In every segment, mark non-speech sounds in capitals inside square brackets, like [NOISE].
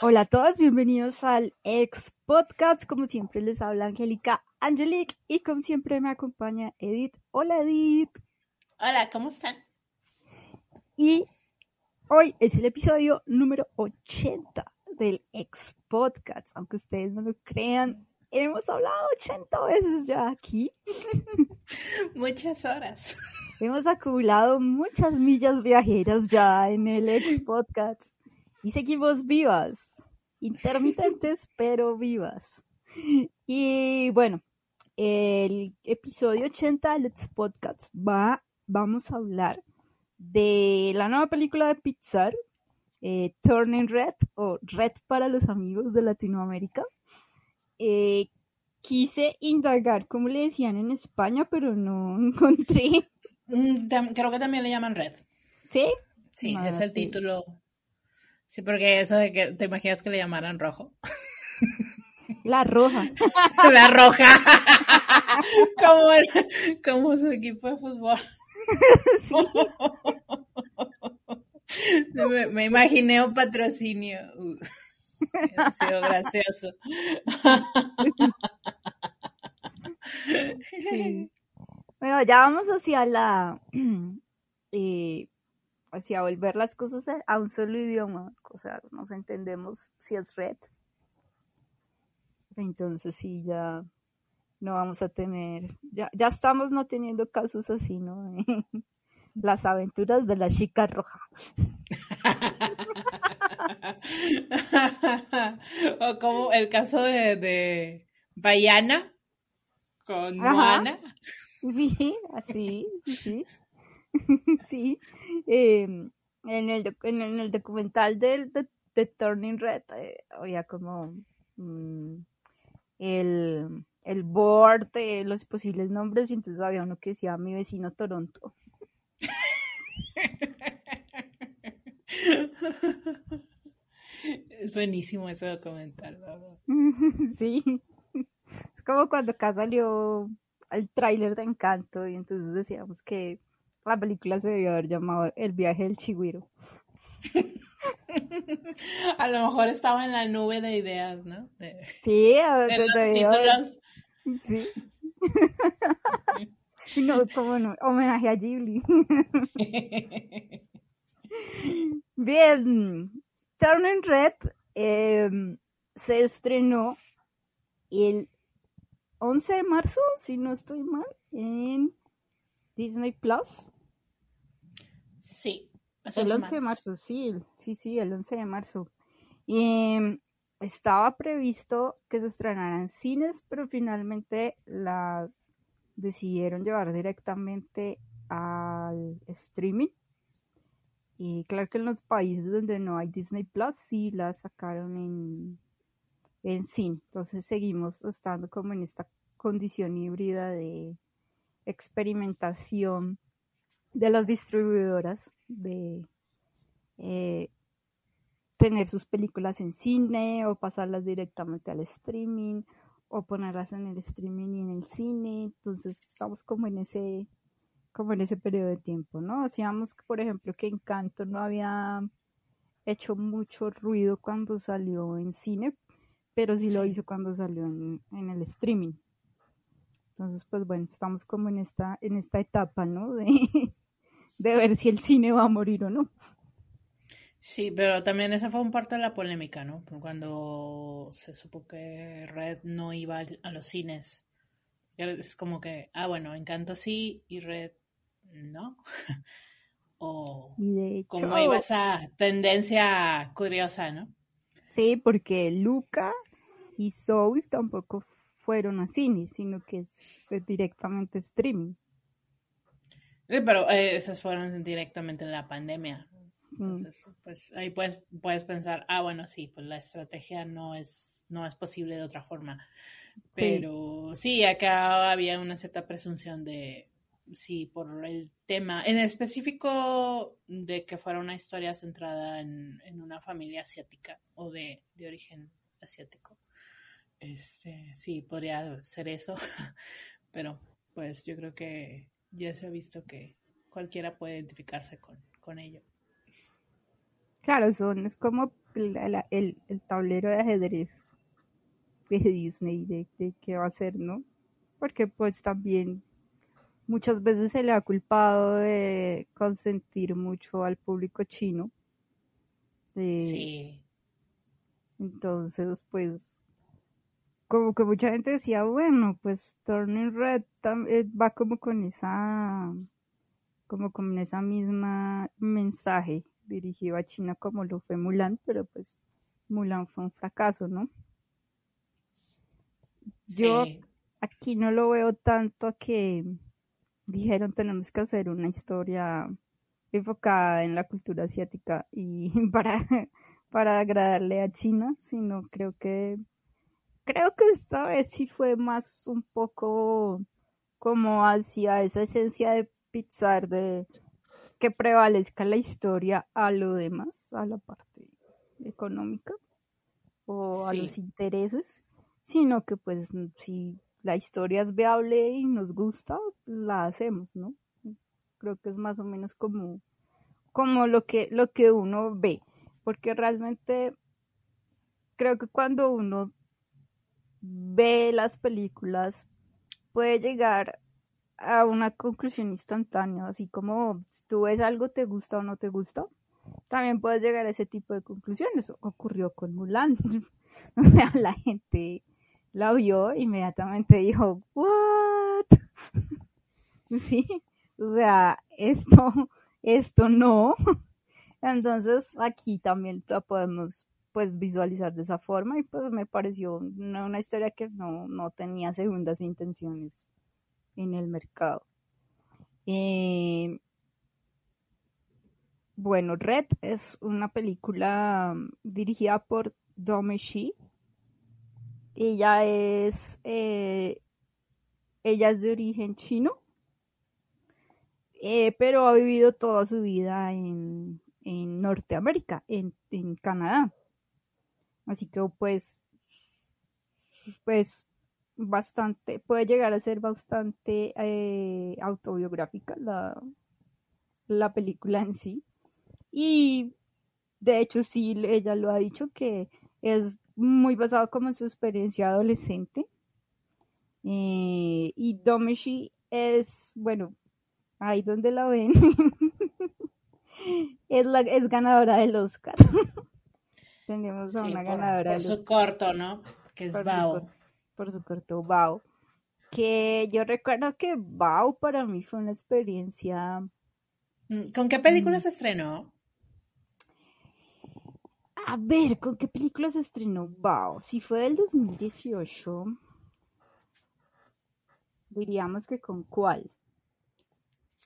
Hola a todos, bienvenidos al ex podcast. Como siempre les habla Angélica Angelique y como siempre me acompaña Edith. Hola Edith. Hola, ¿cómo están? Y hoy es el episodio número 80 del ex podcast. Aunque ustedes no lo crean, hemos hablado 80 veces ya aquí. [LAUGHS] Muchas horas. Hemos acumulado muchas millas viajeras ya en el ex podcast y seguimos vivas, intermitentes [LAUGHS] pero vivas. Y bueno, el episodio 80 del ex podcast va, vamos a hablar de la nueva película de Pixar, eh, Turning Red o Red para los amigos de Latinoamérica. Eh, quise indagar cómo le decían en España, pero no [LAUGHS] encontré. Creo que también le llaman Red. ¿Sí? Sí, es el sí. título. Sí, porque eso de que te imaginas que le llamaran rojo. [LAUGHS] La roja. [LAUGHS] La roja. [LAUGHS] como, como su equipo de fútbol. Sí. Me, me imaginé un patrocinio. Uh, ha sido gracioso. Sí. Bueno, ya vamos hacia la. [CLEARS THROAT] eh, hacia volver las cosas a, un solo idioma. O sea, nos entendemos si es red. Entonces, sí, ya no vamos a tener. Ya, ya estamos no teniendo casos así, ¿no? [LAUGHS] Las aventuras de la chica roja. [LAUGHS] o como el caso de, de Bayana con. Moana. Sí, así, sí, [LAUGHS] sí. Eh, en, el, en, el- en el documental de, de Turning Red eh, había como mm, el, el board de los posibles nombres y entonces había uno que decía mi vecino Toronto. Es buenísimo ese documental, verdad. [LAUGHS] sí. Es como cuando acá salió el tráiler de Encanto y entonces decíamos que la película se debió haber llamado El viaje del chigüiro. [LAUGHS] A lo mejor estaba en la nube de ideas, ¿no? De, Sí, a- de de- los títulos. Sí. [LAUGHS] No, como no, homenaje a Ghibli. [LAUGHS] Bien, Turning Red em, se estrenó el 11 de marzo, si no estoy mal, en Disney Plus. Sí. El dos 11 de marzo, sí, sí, sí, el 11 de marzo. Y em, estaba previsto que se estrenara en cines, pero finalmente la decidieron llevar directamente al streaming. Y claro que en los países donde no hay Disney Plus, sí la sacaron en, en cine. Entonces seguimos estando como en esta condición híbrida de experimentación de las distribuidoras de eh, tener sus películas en cine o pasarlas directamente al streaming o ponerlas en el streaming y en el cine. Entonces estamos como en ese como en ese periodo de tiempo, ¿no? Hacíamos, por ejemplo, que Encanto no había hecho mucho ruido cuando salió en cine, pero sí lo hizo cuando salió en, en el streaming. Entonces, pues bueno, estamos como en esta, en esta etapa, ¿no? De, [LAUGHS] de ver si el cine va a morir o no. Sí, pero también esa fue un parte de la polémica, ¿no? Cuando se supo que Red no iba a los cines. Es como que, ah, bueno, Encanto sí y Red no. [LAUGHS] o como iba esa tendencia curiosa, ¿no? Sí, porque Luca y Soul tampoco fueron a cine, sino que es, directamente streaming. pero eh, esas fueron directamente en la pandemia. Mm. Entonces, pues ahí puedes, puedes pensar, ah, bueno, sí, pues la estrategia no es, no es posible de otra forma. Pero sí, acá había una cierta presunción de, sí, por el tema, en específico de que fuera una historia centrada en, una familia asiática o de, origen asiático. Este, sí, podría ser eso, [LAUGHS] pero pues yo creo que ya se ha visto que cualquiera puede identificarse con, con ello. Claro, son, es como el, tablero de ajedrez de Disney, de, de qué va a ser, ¿no? Porque pues también muchas veces se le ha culpado de consentir mucho al público chino. sí. Entonces, pues, como que mucha gente decía, bueno, pues Turning Red eh, va como con esa, como con esa misma mensaje dirigido a China como lo fue Mulan, pero pues Mulan fue un fracaso, ¿no? Yo aquí no lo veo tanto a que dijeron tenemos que hacer una historia enfocada en la cultura asiática y [LAUGHS] para, para agradarle a China, sino creo que creo que esta vez sí fue más un poco como hacia esa esencia de Pixar de que prevalezca la historia a lo demás, a la parte económica o a los intereses, sino que pues si la historia es viable y nos gusta, la hacemos, ¿no? Creo que es más o menos como, como lo que, lo que uno ve, porque realmente creo que cuando uno ve las películas puede llegar a una conclusión instantánea, así como si tú ves algo te gusta o no te gusta, también puedes llegar a ese tipo de conclusiones. Ocurrió con Mulan. [LAUGHS] la gente la vio, inmediatamente dijo, ¿what? [LAUGHS] sí, o sea, esto, esto no. [LAUGHS] Entonces aquí también la podemos pues visualizar de esa forma y pues me pareció una, historia que no, no, tenía segundas intenciones en el mercado. Eh, bueno, Red es una película dirigida por Dome Shi, ella es, eh, ella es de origen chino, eh, pero ha vivido toda su vida en, Norteamérica, en, Canadá. Así que pues, pues bastante, puede llegar a ser bastante eh, autobiográfica la, la película en sí. Y de hecho sí, ella lo ha dicho que es muy basado como en su experiencia adolescente. Eh, y Domeshi es, bueno, ahí donde la ven, [LAUGHS] es, la, es ganadora del Oscar. [LAUGHS] Tenemos a una ganadora por su corto, ¿no? Que es Bao. por su corto Bao. Que yo recuerdo que Bao para mí fue una experiencia. Mm, ¿Con qué película mm. se estrenó? A ver, ¿con qué película se estrenó Bao? Si fue del 2018, diríamos que con cuál.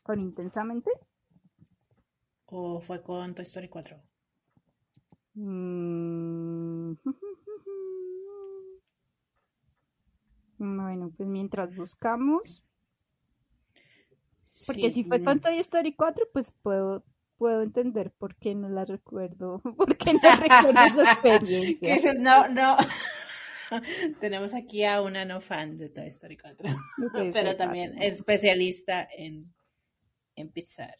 ¿Con Intensamente? ¿O fue con Toy Story 4? Mm. [LAUGHS] Bueno, pues mientras buscamos. Porque si fue con Toy Story 4, pues puedo puedo entender por qué no la recuerdo, [LAUGHS] por qué no recuerdo esa [LAUGHS] experiencia. no, no. [LAUGHS] Tenemos aquí a una no fan de Toy Story 4, pero también especialista en, en Pixar.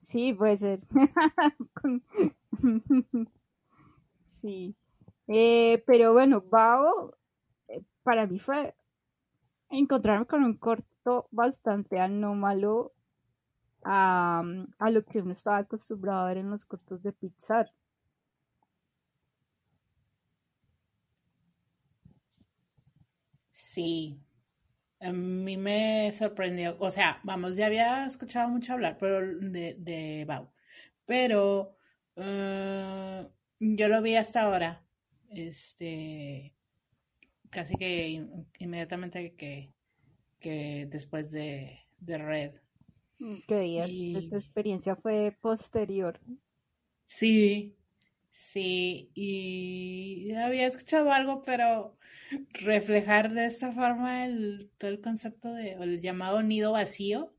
Sí, puede ser. Sí. Eh, pero bueno, Bao, eh, para mí fue encontrarme con un corto bastante anómalo a, a lo que uno estaba acostumbrado a ver en los cortos de Pixar. Sí, a mí me sorprendió, o sea, vamos, ya había escuchado mucho hablar pero de, de Bau, pero eh, yo lo vi hasta ahora, este, casi que inmediatamente que, que después de, de Red. Que tu experiencia fue posterior. Sí, sí, y había escuchado algo, pero reflejar de esta forma el, todo el concepto de el llamado nido vacío,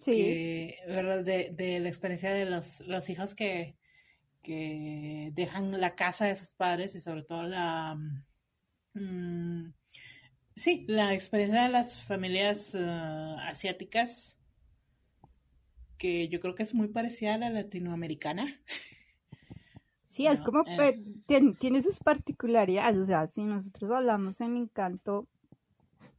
sí. De, de, la experiencia de los, los hijos que, que dejan la casa de sus padres y sobre todo la... Mm, sí, la experiencia de las familias uh, asiáticas, que yo creo que es muy parecida a la latinoamericana. Sí, es como eh. tiene, sus particularidades, o sea, si nosotros hablamos en encanto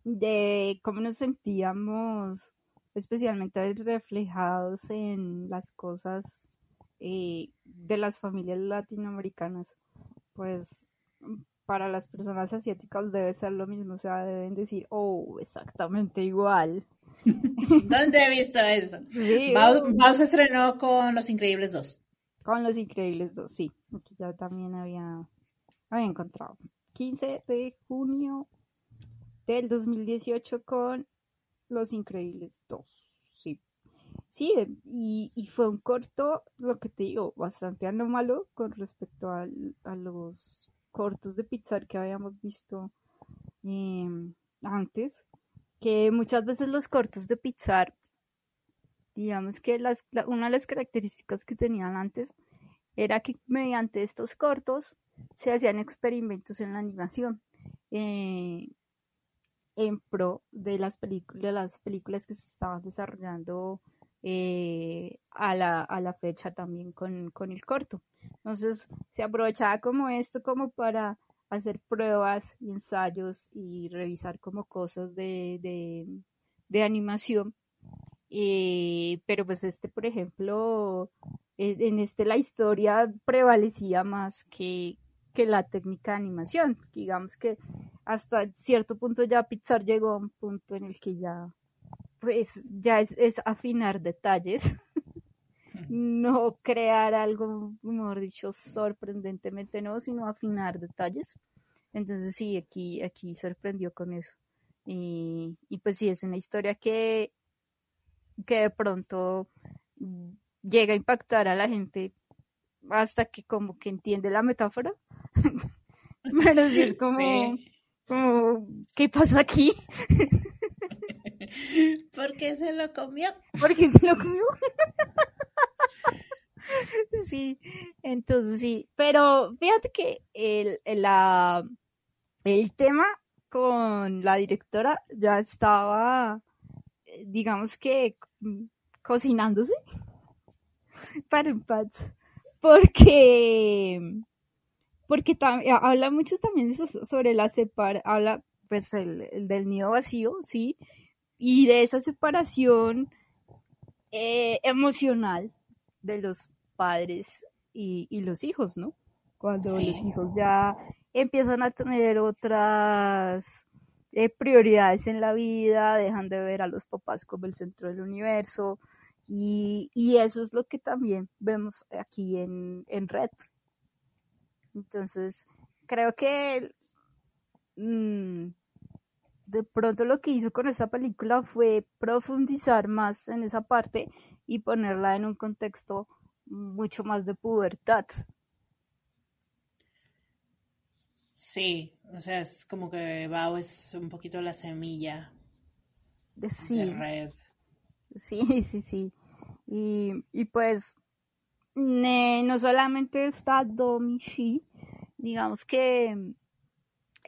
de cómo nos sentíamos especialmente reflejados en las cosas eh, de las familias latinoamericanas, pues para las personas asiáticas debe ser lo mismo, o sea, deben decir, oh, exactamente igual. [LAUGHS] ¿Dónde he visto eso? [LAUGHS] Sí, se estrenó con Los Increíbles 2. Con Los Increíbles 2, sí. Aquí ya también había, había encontrado. 15 de junio del 2018 con Los Increíbles 2. Sí. Sí, y, y fue un corto, lo que te digo, bastante anómalo con respecto a, a los cortos de Pixar que habíamos visto em, antes. Que muchas veces los cortos de Pixar digamos que las, una de las características que tenían antes era que mediante estos cortos se hacían experimentos en la animación eh, en pro de las, películas, las películas que se estaban desarrollando eh, a, la, a, la, fecha también con, con, el corto. Entonces se aprovechaba como esto como para hacer pruebas y ensayos y revisar como cosas de, de, de animación eh, pero pues este, por ejemplo, eh, en este la historia prevalecía más que, que la técnica de animación. Digamos que hasta cierto punto ya Pixar llegó a un punto en el que ya, pues, ya es, es afinar detalles, [LAUGHS] no crear algo, mejor dicho, sorprendentemente no, sino afinar detalles. Entonces sí, aquí, aquí sorprendió con eso. Y, y pues sí, es una historia que que de pronto llega a impactar a la gente hasta que como que entiende la metáfora. [LAUGHS] Pero sí es como, como ¿qué pasó aquí? [LAUGHS] ¿Por qué se lo comió? ¿Por qué se lo comió? [LAUGHS] sí, entonces sí, pero fíjate que el, la, el tema con la directora ya estaba digamos que cocinándose para el patch. Porque, porque habla mucho también sobre la separación, habla pues el, del nido vacío, sí, y de esa separación eh, emocional de los padres y, los hijos, ¿no? Cuando los hijos ya empiezan a tener otras eh, prioridades en la vida, dejan de ver a los papás como el centro del universo y, eso es lo que también vemos aquí en, Red. Entonces, creo que mm, de pronto lo que hizo con esa película fue profundizar más en esa parte y ponerla en un contexto mucho más de pubertad. Sí, o sea, es como que Bao es un poquito la semilla sí. de red. Sí, [LAUGHS] sí, sí. Y, y pues no solamente está Domichi, digamos que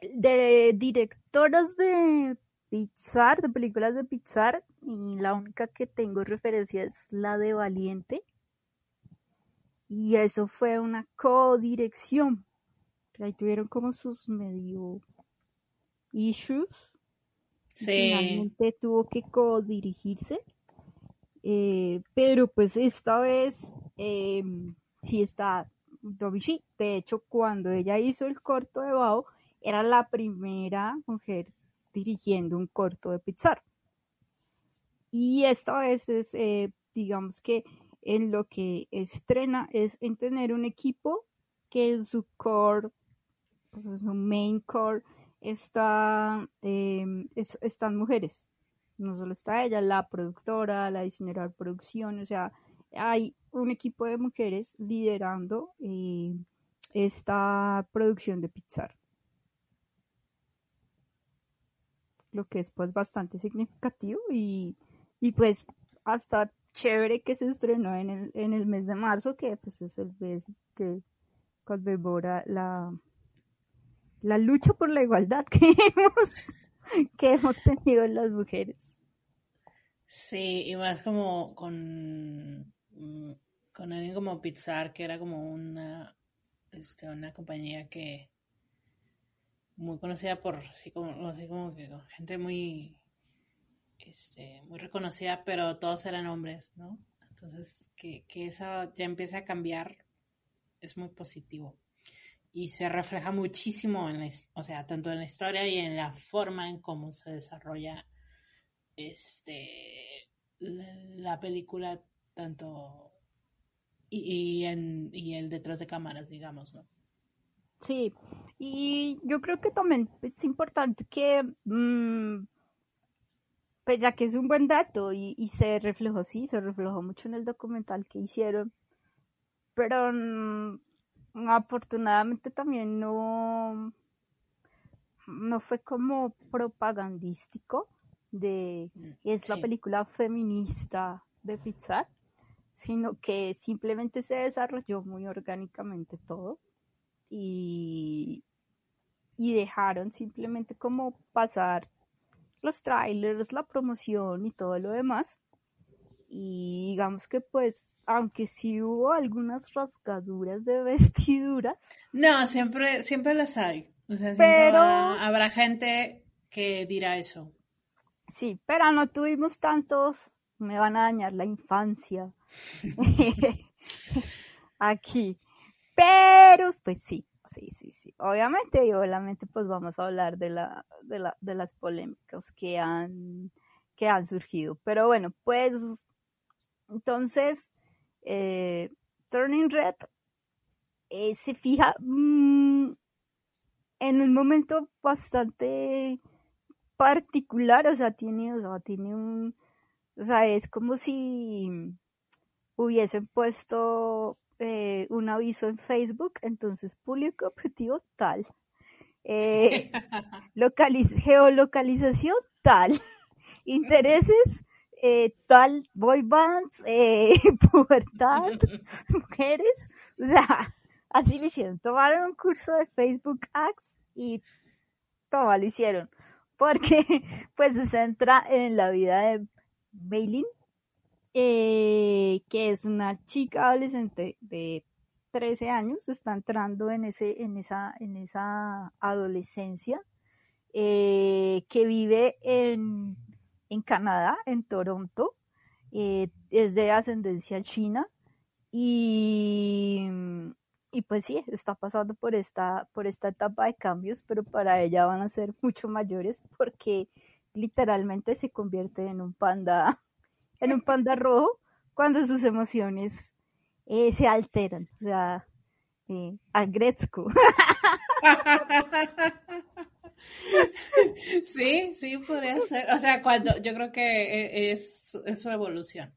de directoras de Pixar, de películas de Pixar, y la única que tengo referencia es la de Valiente. Y eso fue una codirección ahí tuvieron como sus medio issues. Finalmente tuvo que co-dirigirse. Eh, pero pues esta vez eh, sí está Domichi. De hecho, cuando ella hizo el corto de Bao, era la primera mujer dirigiendo un corto de Pixar. Y esta vez es, eh, digamos que en lo que estrena es en tener un equipo que en su core, pues en su main core, está, em, es- están mujeres. No solo está ella, la productora, la diseñadora de producción, o sea, hay un equipo de mujeres liderando eh, esta producción de Pixar. Lo que es pues bastante significativo y, y pues hasta chévere que se estrenó en el, en el mes de marzo, que pues es el mes que conmemora la, la lucha por la igualdad [LAUGHS] que hemos, que hemos tenido las mujeres. Sí, y más como con, mm, con alguien como Pixar, que era como una, este, una compañía que muy conocida por, sí, como, así como que gente muy, este, muy reconocida, pero todos eran hombres, ¿no? Entonces, que, que eso ya empiece a cambiar es muy positivo. Y se refleja muchísimo en la, o sea, tanto en la historia y en la forma en cómo se desarrolla este la, la película tanto y, y en y el detrás de cámaras digamos no Sí, y yo creo que también es importante que, mm, pues ya que es un buen dato y, y se reflejó, sí, se reflejó mucho en el documental que hicieron, pero mm, afortunadamente también no, no fue como propagandístico de es la película feminista de Pixar, sino que simplemente se desarrolló muy orgánicamente todo y, y dejaron simplemente como pasar los trailers, la promoción y todo lo demás. Y digamos que pues, aunque sí hubo algunas rasgaduras de [LAUGHS] vestiduras, no siempre siempre las hay o sea siempre Pero- va- habrá gente que dirá eso sí, pero no tuvimos tantos, me van a dañar la infancia [LAUGHS] [LAUGHS] aquí. Pero pues sí, sí, sí, sí. Obviamente y obviamente pues vamos a hablar de la, de la, de las polémicas que han, que han surgido. Pero bueno, pues entonces eh, Turning Red eh, se fija mm, en un momento bastante particular, o sea, tiene, o sea, tiene un, o sea, es como si hubiesen puesto eh, un aviso en Facebook, entonces público objetivo tal, eh, [LAUGHS] localiz- geolocalización tal, intereses eh, tal, boy bands, eh, [LAUGHS] pubertad, [LAUGHS] mujeres, o sea, así lo hicieron, tomaron un curso de Facebook Ads y toma, lo hicieron, porque pues se centra en la vida de Bailin, eh, que es una chica adolescente de 13 años, está entrando en, ese, en, esa, en esa adolescencia, eh, que vive en, en Canadá, en Toronto, eh, es de ascendencia china y, y pues sí, está pasando por esta, por esta etapa de cambios, pero para ella van a ser mucho mayores porque literalmente se convierte en un panda, en un panda rojo cuando sus emociones eh, se alteran, o sea, eh, a Gretzko. [LAUGHS] sí sí podría ser o sea cuando yo creo que e- es, es su evolución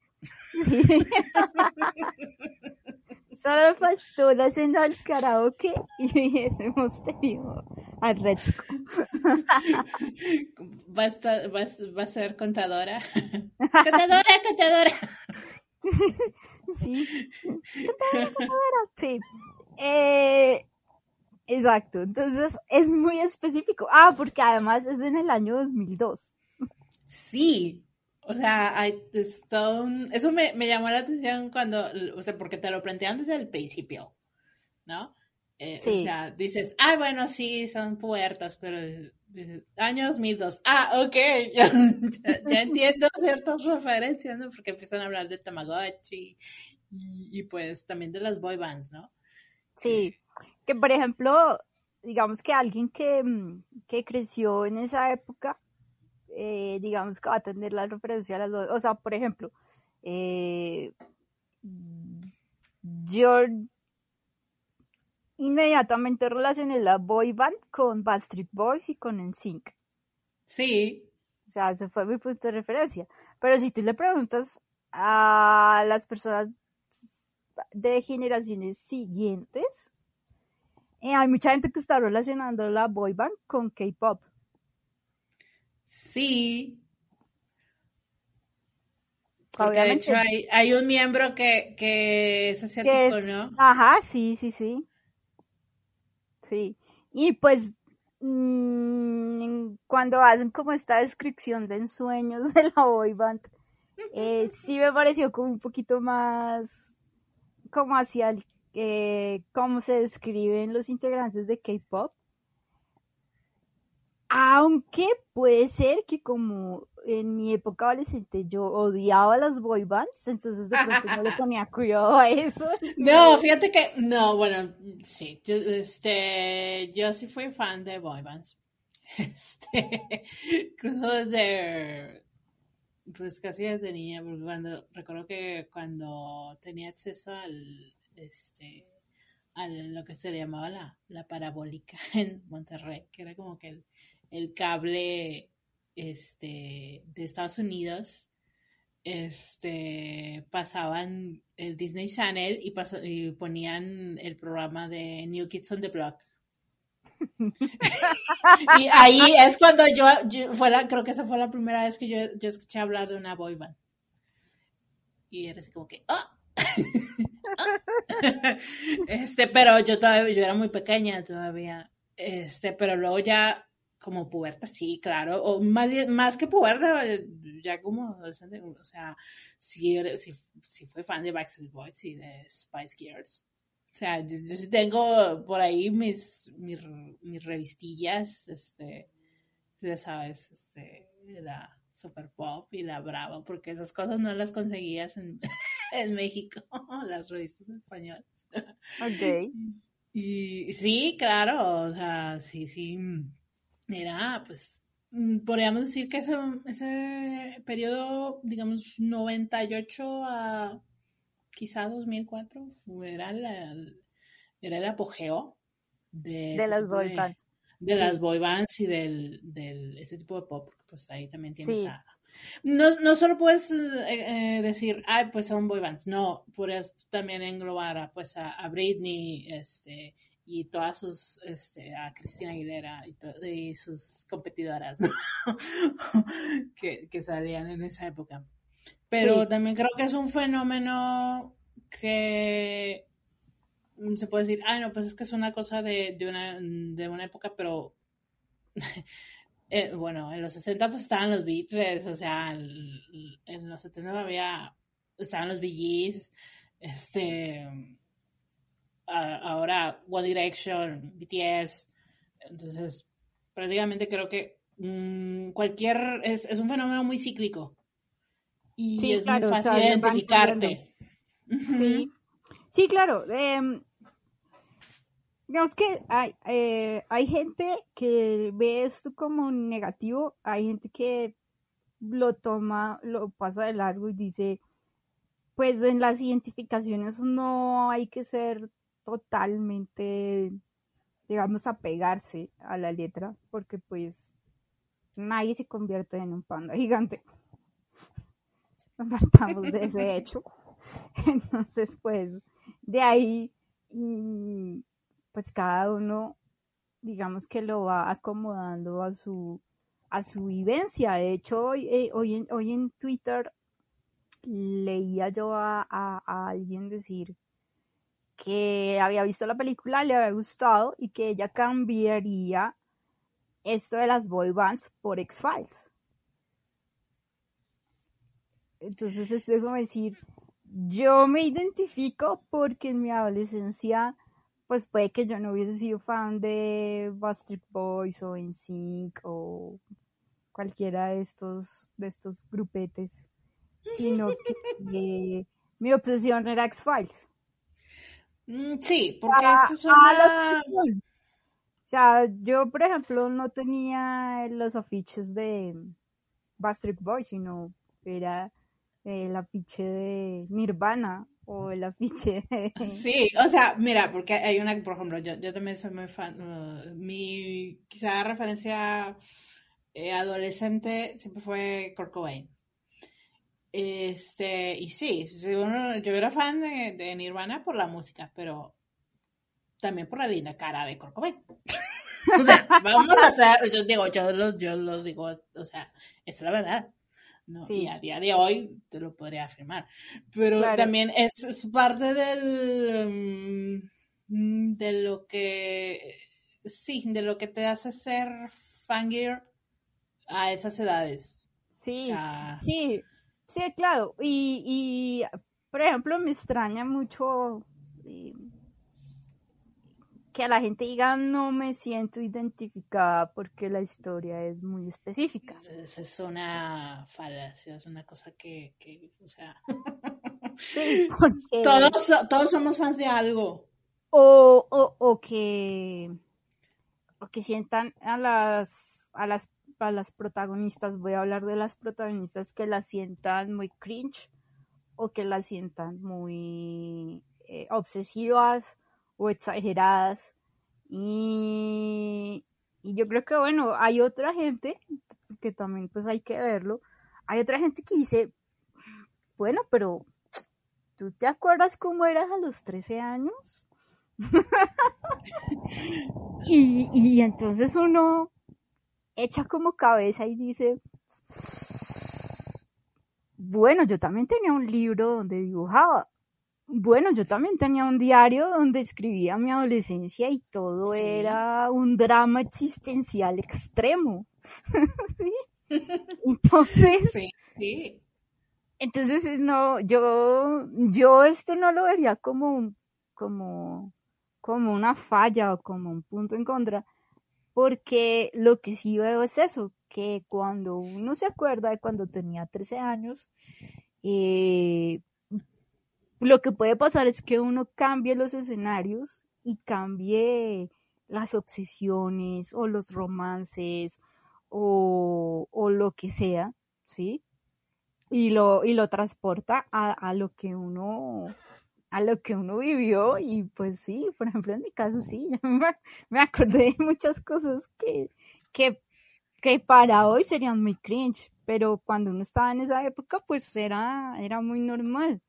Sí. [LAUGHS] Solo faltó la escena del karaoke y [LAUGHS] hubiésemos tenido a Retzko. [LAUGHS] va a, a- ser contadora [LAUGHS] contadora contadora [LAUGHS] Sí. Contadora, contadora. Sí. Eh, exacto. Entonces es muy específico. Ah, porque además es en el año 2002. Sí, o sea, un- eso me, me llamó la atención cuando, o sea, porque te lo plantean desde el principio, ¿no? Eh, Sí. O sea, dices, ah, bueno, sí, son puertas, pero dices, año 2002, ah, ok, [LAUGHS] ya, ya- ya entiendo ciertas referencias, ¿no? Porque empiezan a hablar de Tamagotchi y, y pues también de las boy bands, ¿no? Sí. Que por ejemplo, digamos que alguien que, mm, que creció en esa época, eh, digamos que va a tener la referencia a las dos. O sea, por ejemplo, eh, yo inmediatamente relacioné la boy band con Backstreet Boys y con NSYNC. Sí. O sea, ese fue mi punto de referencia. Pero si tú le preguntas a las personas de generaciones siguientes, eh, hay mucha gente que está relacionando la boy band con K-pop. Sí. Porque de hecho hay, hay, un miembro que, que es asiático, ¿no? Ajá, sí, sí, sí. Sí. Y pues mmm, cuando hacen como esta descripción de ensueños [LAUGHS] de la boy band, eh, [LAUGHS] sí me pareció como un poquito más como hacia el, eh, cómo se describen los integrantes de K-pop. Aunque puede ser que como en mi época adolescente yo odiaba las boy bands, entonces de pronto no le [LAUGHS] ponía cuidado a eso. No, fíjate que, no, bueno, sí, yo, este, yo sí fui fan de boy bands. [LAUGHS] Este, incluso desde, pues casi desde niña, porque cuando, recuerdo que cuando tenía acceso al, este, a lo que se le llamaba la, la parabólica [LAUGHS] en Monterrey, que era como que el, el cable este, de Estados Unidos, este, pasaban el Disney Channel y, y ponían el programa de New Kids on the Block. y ahí es cuando yo, fue creo que esa fue la primera vez que yo, yo escuché hablar de una boy band. Y era así como que, ¡ah! [LAUGHS] este, pero yo todavía, yo era muy pequeña todavía. Este, pero luego ya como puberta, sí, claro, o más más que puberta, ya como adolescente, o sea, sí, sí, fue fan de Backstreet Boys y de Spice Girls. O sea, yo, sí tengo por ahí mis, mis, mis, revistillas, este, ya sabes, este, la Super Pop y la Bravo, porque esas cosas no las conseguías en, [LAUGHS] en México, [LAUGHS] las revistas españolas. Ok. [LAUGHS] Y sí, claro, o sea, sí, sí era, pues, mm, podríamos decir que ese, ese periodo, digamos, 98 a quizá 2004, era, la, era el apogeo de, de las boy bands. De, las boy bands y del, del, ese tipo de pop, pues ahí también tienes a... No, no solo puedes eh, eh, decir, ay, pues son boy bands, no, puedes también englobar a, pues a, a Britney, este, y todas sus, este, a Cristina Aguilera y, sus competidoras [LAUGHS] que, que, salían en esa época. Pero también creo que es un fenómeno que se puede decir, ay, no, pues es que es una cosa de, de, una, de una época, pero [LAUGHS] eh, bueno, en los 60 pues estaban los Beatles, o sea, en, los 70 había, estaban los Bee este ahora One Direction, BTS. Entonces, prácticamente creo que mm, cualquier, es, es, un fenómeno muy cíclico. Y es muy fácil identificarte. Sí. sí, claro. Eh, digamos que hay, eh, hay gente que ve esto como negativo, hay gente que lo toma, lo pasa de largo y dice, pues en las identificaciones no hay que ser totalmente, digamos, apegarse a la letra, porque pues nadie se convierte en un panda gigante. [LAUGHS] Nos partamos de ese hecho. [LAUGHS] Entonces, pues, de ahí, mm, pues cada uno, digamos que lo va acomodando a su, a su vivencia. De hecho, hoy, eh, hoy, en, hoy en Twitter leía yo a, a alguien decir que había visto la película, le había gustado y que ella cambiaría esto de las boy bands por X-Files. Entonces es como decir, yo me identifico porque en mi adolescencia, pues puede que yo no hubiese sido fan de Backstreet Boys o NSYNC o cualquiera de estos, de estos grupetes, sino que mi obsesión era X-Files. Mm, sí, porque esto es una... O sea, yo, por ejemplo, no tenía los afiches de Backstreet Boys, sino era el afiche de Nirvana o el afiche. Sí, o sea, mira, porque hay una, por ejemplo, yo, yo también soy muy fan, uh, mi quizá referencia eh, adolescente siempre fue Kurt Cobain. Este, y sí, yo era fan de, de, Nirvana por la música, pero también por la linda cara de Cobain. o sea, [LAUGHS] vamos a hacer, yo digo, yo lo, yo lo digo, o sea, eso es la verdad. ¿no? Y a día de hoy te lo podría afirmar. Pero también es, es, parte del um, de lo que sí, de lo que te hace ser fangirl a esas edades. Sí, sí, sí, claro. Y, y, por ejemplo, me extraña mucho eh, que a la gente diga no me siento identificada porque la historia es muy específica. Es una falacia, es una cosa que, que o sea... [LAUGHS] Sí, [LAUGHS] porque... todos, todos somos fans de algo. O, o, o que o que sientan a las a las a las protagonistas, voy a hablar de las protagonistas que las sientan muy cringe o que las sientan muy eh, obsesivas o exageradas. Y, y yo creo que, bueno, hay otra gente, que también pues hay que verlo, hay otra gente que dice, bueno, pero ¿tú te acuerdas cómo eras a los 13 años? [LAUGHS] y, y entonces uno echa como cabeza y dice, bueno, yo también tenía un libro donde dibujaba. Bueno, yo también tenía un diario donde escribía mi adolescencia y todo era un drama existencial extremo. [LAUGHS] ¿Sí? Entonces, sí, sí. entonces no, yo, yo esto no lo vería como, como, como una falla o como un punto en contra, porque lo que sí veo es eso, que cuando uno se acuerda de cuando tenía 13 años, eh, lo que puede pasar es que uno cambie los escenarios y cambie las obsesiones o los romances o, o lo que sea, ¿sí? Y lo, y lo transporta a, a lo que uno a lo que uno vivió y pues sí, por ejemplo en mi caso sí, [LAUGHS] me, acordé de muchas cosas que, que, que para hoy serían muy cringe, pero cuando uno estaba en esa época pues era, era muy normal.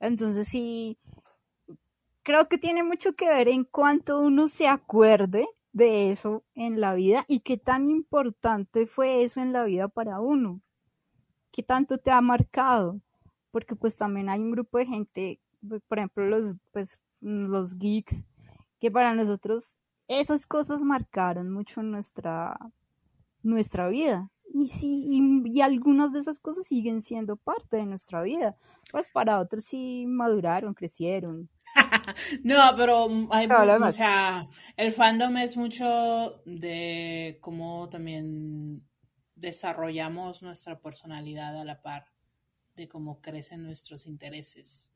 Entonces sí, creo que tiene mucho que ver en cuanto uno se acuerde de eso en la vida y qué tan importante fue eso en la vida para uno, qué tanto te ha marcado, porque pues también hay un grupo de gente por ejemplo, los, pues, los geeks, que para nosotros esas cosas marcaron mucho nuestra, nuestra vida. Y sí, y, algunas de esas cosas siguen siendo parte de nuestra vida. Pues para otros sí maduraron, crecieron. [LAUGHS] no, pero hay, o sea, el fandom es mucho de cómo también desarrollamos nuestra personalidad a la par de cómo crecen nuestros intereses.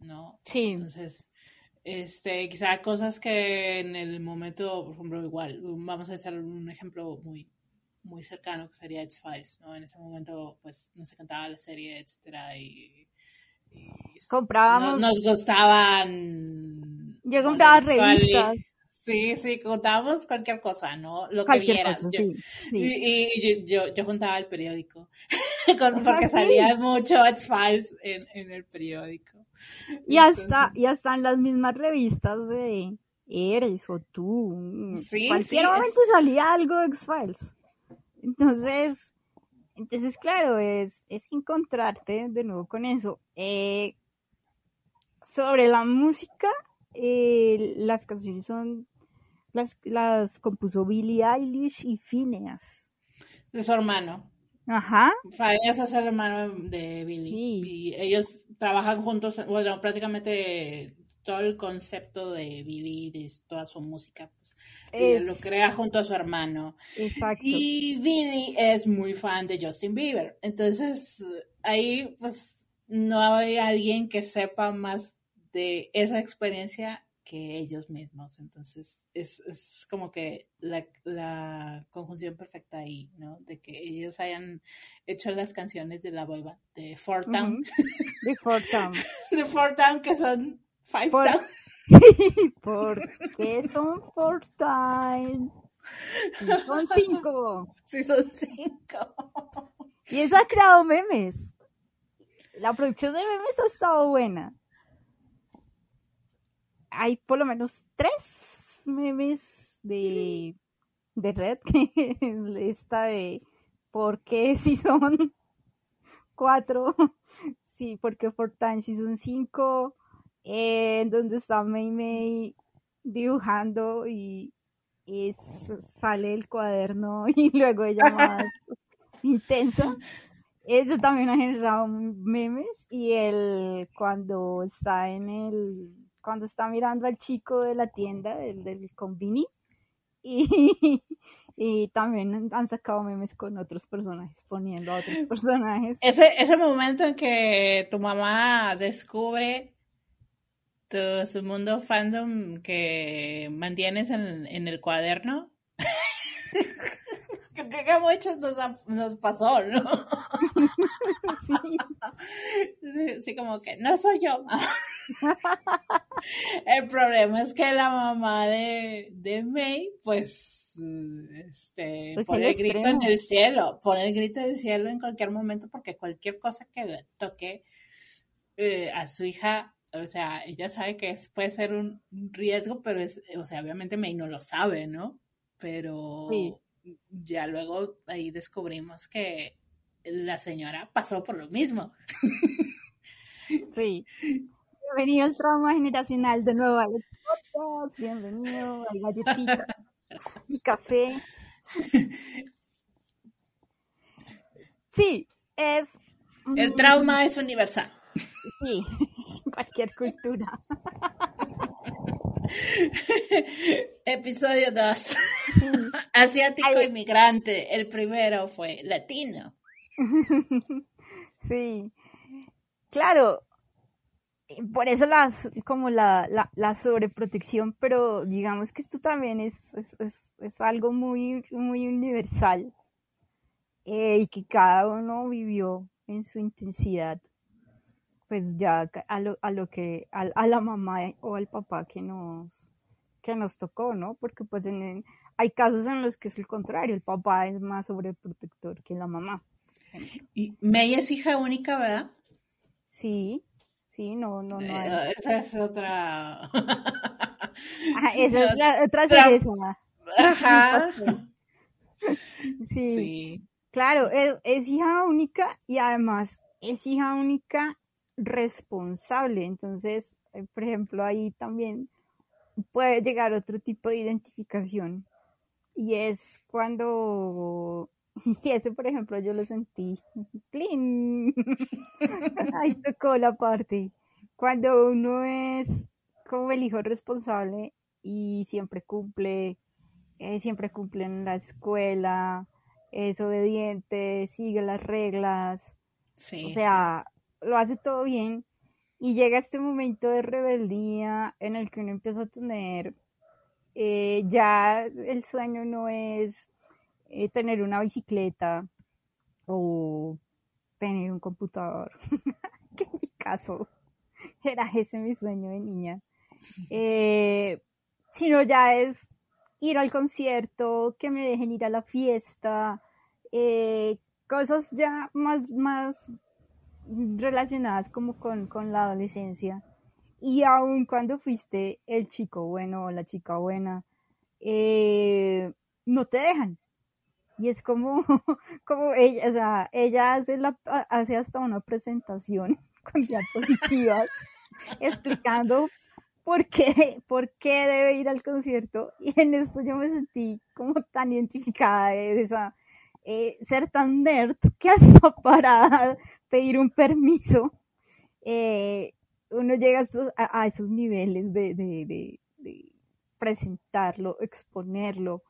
¿No? Sí. Entonces, este, quizá cosas que en el momento, por ejemplo, igual, vamos a hacer un ejemplo muy, muy cercano que sería X-Files, ¿no? En ese momento, pues, no se cantaba la serie, etcétera, y, comprábamos. nos gustaban. Yo compraba revistas. Sí, sí, contábamos cualquier cosa, ¿no? Lo que vieran. Y, yo, yo, juntaba el periódico, [LAUGHS] [LAUGHS] porque salía mucho X-Files en, en, el periódico. Y hasta, y hasta en las mismas revistas de Eres o tú. Sí, cualquier momento salía algo de X-Files. Entonces, entonces, claro, es, es encontrarte de nuevo con eso. Eh, sobre la música, eh, las canciones son las, las compuso Billie Eilish y Phineas. De su hermano. Ajá. Phineas es el hermano de Billie. Y ellos trabajan juntos, bueno, prácticamente todo el concepto de Billie, de toda su música, pues, lo crea junto a su hermano. Exacto. Y Billie es muy fan de Justin Bieber. Entonces, ahí, pues, no hay alguien que sepa más de esa experiencia que ellos mismos. Entonces, es, es como que la, la, conjunción perfecta ahí, ¿no? De que ellos hayan hecho las canciones de la boiva, de Fort Town. De Fort Town. de four down [LAUGHS] que son five Por- down. [LAUGHS] ¿Por qué son four time? Sí, Son cinco. [LAUGHS] Sí, son cinco. Y eso ha creado memes. La producción de memes ha estado buena. Hay por lo menos tres memes de, de Red [LAUGHS] que esta de ¿por qué si son [LAUGHS] cuatro? [LAUGHS] Sí, porque for time si son cinco. Eh, en donde está Mei Mei dibujando y, y sale el cuaderno y luego ella más intensa. Eso también ha generado memes y el cuando está en el cuando está mirando al chico de la tienda del, del convini y, [LAUGHS] y también han sacado memes con otros personajes poniendo a otros [LAUGHS] personajes Ese, ese momento en que tu mamá descubre tu, su mundo fandom que mantienes en, en el cuaderno. [LAUGHS] Creo que a muchos nos, pasó, ¿no? sí, Así como que no soy yo. El problema es que la mamá de, de May, pues, este, Pues pone el el grito en el cielo, pone el grito en el cielo en cualquier momento porque cualquier cosa que le toque eh, a su hija, o sea, ella sabe que es- puede ser un un riesgo, pero es, o sea, obviamente May no lo sabe, ¿no? Pero Sí. Ya luego ahí descubrimos que la señora pasó por lo mismo. [LAUGHS] sí. Bienvenido al trauma generacional de nuevo al podcast, bienvenido al galletita y café. Sí, es El trauma es universal. Sí, en [LAUGHS] cualquier cultura. [LAUGHS] Episodio 2. [LAUGHS] Asiático Ay. inmigrante. El primero fue latino. [LAUGHS] Sí, claro, por eso las, como la, la, la sobreprotección, pero digamos que esto también es, es, es, es algo muy, muy universal eh, y que cada uno vivió en su intensidad, pues ya a lo, a lo que, a, a la mamá o al papá que nos, que nos tocó, ¿no? Porque pues en, hay casos en los que es el contrario, el papá es más sobreprotector que la mamá. Y May es hija única, ¿verdad? Sí, sí, no, no, no hay. Eh, esa es otra. Ajá, [LAUGHS] esa es la [LAUGHS] otra Otra- cereza. Ajá. [LAUGHS] Sí, Sí. claro, es, es hija única y además es hija única responsable. Entonces, eh, por ejemplo, ahí también puede llegar otro tipo de identificación. Y es cuando, [LAUGHS] y ese por ejemplo yo lo sentí, [LAUGHS] ¡plin! [LAUGHS] ahí tocó la parte. Cuando uno es como el hijo responsable y siempre cumple, eh, siempre cumple en la escuela, es obediente, sigue las reglas, Sí. o sea, lo hace todo bien y llega este momento de rebeldía en el que uno empieza a tener, eh, ya el sueño no es eh, tener una bicicleta o tener un computador, [LAUGHS] que en mi caso era ese mi sueño de niña, eh, sino ya es ir al concierto, que me dejen ir a la fiesta, eh, cosas ya más, más relacionadas como con, con la adolescencia. Y aun cuando fuiste el chico bueno o la chica buena, eh, no te dejan. Y es como, [LAUGHS] como ella, o sea, ella hace, la, hace hasta una presentación [LAUGHS] con diapositivas [LAUGHS] explicando por qué, por qué debe ir al concierto. Y en esto yo me sentí como tan identificada de esa, eh, ser tan nerd que hasta [LAUGHS] para pedir un permiso, eh, uno llega a esos, a, a esos niveles de, de, de, de, presentarlo, exponerlo,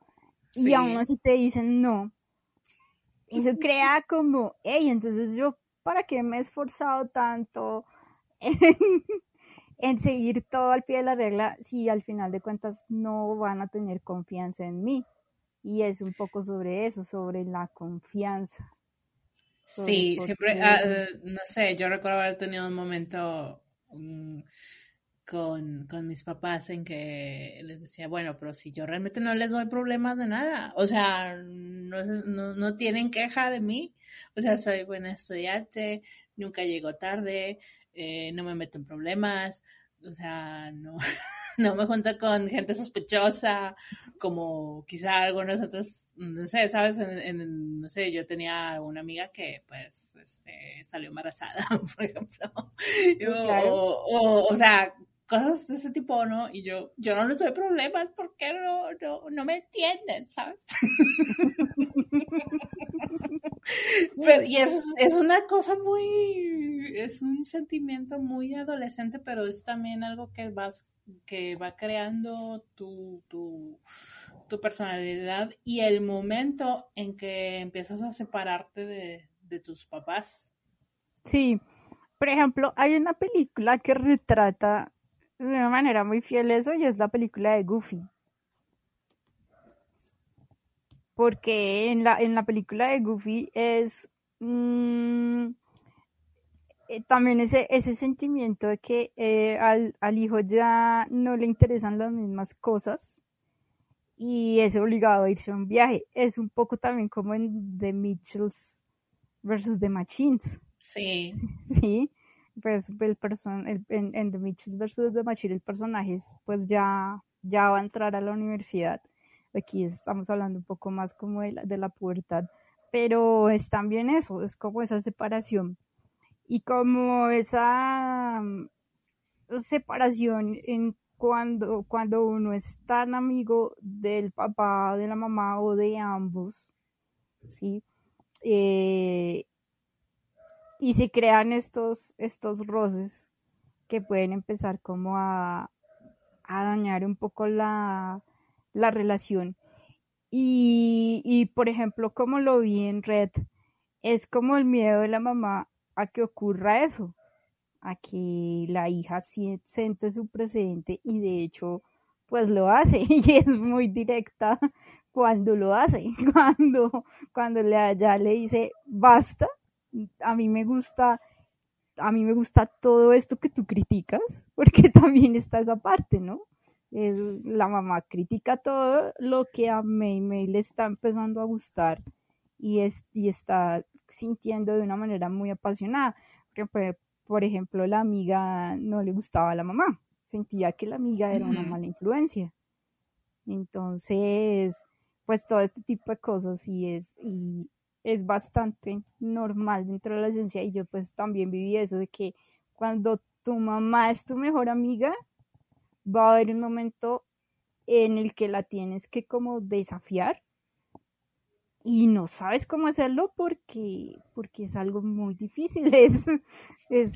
Sí. y aún así te dicen no. Eso [LAUGHS] crea como, hey, entonces yo, ¿para qué me he esforzado tanto [LAUGHS] en, en seguir todo al pie de la regla si al final de cuentas no van a tener confianza en mí? Y es un poco sobre eso, sobre la confianza. sobre Sí, siempre, eh, no sé, yo recuerdo haber tenido un momento mm, con, con, mis papás en que les decía, bueno, pero si yo realmente no les doy problemas de nada, o sea, no, no, no tienen queja de mí, o sea, soy buena estudiante, nunca llego tarde, eh, no me meto en problemas, o sea, no, [LAUGHS] [LAUGHS] no me junto con gente sospechosa, como quizá algunos otros, no sé, sabes, en, no sé, yo tenía una amiga que pues este, salió embarazada, [LAUGHS] por ejemplo, o, o, sea, cosas de ese tipo, ¿no? Y yo, yo no les doy problemas porque no, no, no me entienden, ¿sabes? [LAUGHS] pero, y es, es una cosa muy, es un sentimiento muy adolescente, pero es también algo que vas que va creando tu, tu, tu, personalidad y el momento en que empiezas a separarte de, de tus papás. Sí, por ejemplo, hay una película que retrata de una manera muy fiel eso y es la película de Goofy. Porque en la, en la película de Goofy es mm, eh, también ese, ese sentimiento de que eh, al, al, hijo ya no le interesan las mismas cosas y es obligado a irse a un viaje. Es un poco también como en The Mitchells versus The Machines. Sí. [LAUGHS] Sí. Pues el person, el, en, en, The Mitchells versus The Machines el personaje pues ya, ya va a entrar a la universidad. Aquí estamos hablando un poco más como de la, de la pubertad. Pero es también eso, es como esa separación y como esa mm, separación en cuando, cuando uno es tan amigo del papá, de la mamá o de ambos, ¿sí? Eh, y se crean estos, estos roces que pueden empezar como a, a dañar un poco la, la relación. Y, y, por ejemplo, como lo vi en Red, es como el miedo de la mamá a que ocurra eso, a que la hija siente su precedente y de hecho pues lo hace [LAUGHS] y es muy directa cuando lo hace, [LAUGHS] cuando, cuando le, ya le dice basta, a mí me gusta, a mí me gusta todo esto que tú criticas, [LAUGHS] porque también está esa parte, ¿no? la mamá critica todo lo que a May May le está empezando a gustar y, es, y está sintiendo de una manera muy apasionada. Porque, por ejemplo, la amiga no le gustaba a la mamá, sentía que la amiga era una mala influencia. Entonces, pues todo este tipo de cosas y es, y es bastante normal dentro de la esencia y yo pues también viví eso de que cuando tu mamá es tu mejor amiga, va a haber un momento en el que la tienes que como desafiar y no sabes cómo hacerlo porque, porque es algo muy difícil, [LAUGHS] es, es,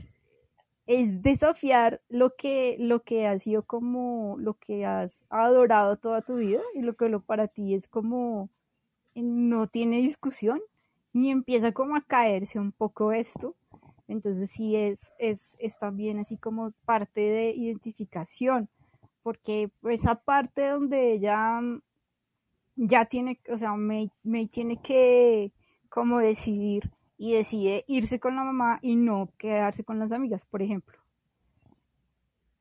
es desafiar lo que, lo que ha sido como lo que has adorado toda tu vida y lo que lo para ti es como no tiene discusión ni empieza como a caerse un poco esto. Entonces sí es, es, es también así como parte de identificación, porque esa parte donde ella ya tiene, o sea, May, tiene que como decidir y decide irse con la mamá y no quedarse con las amigas, por ejemplo.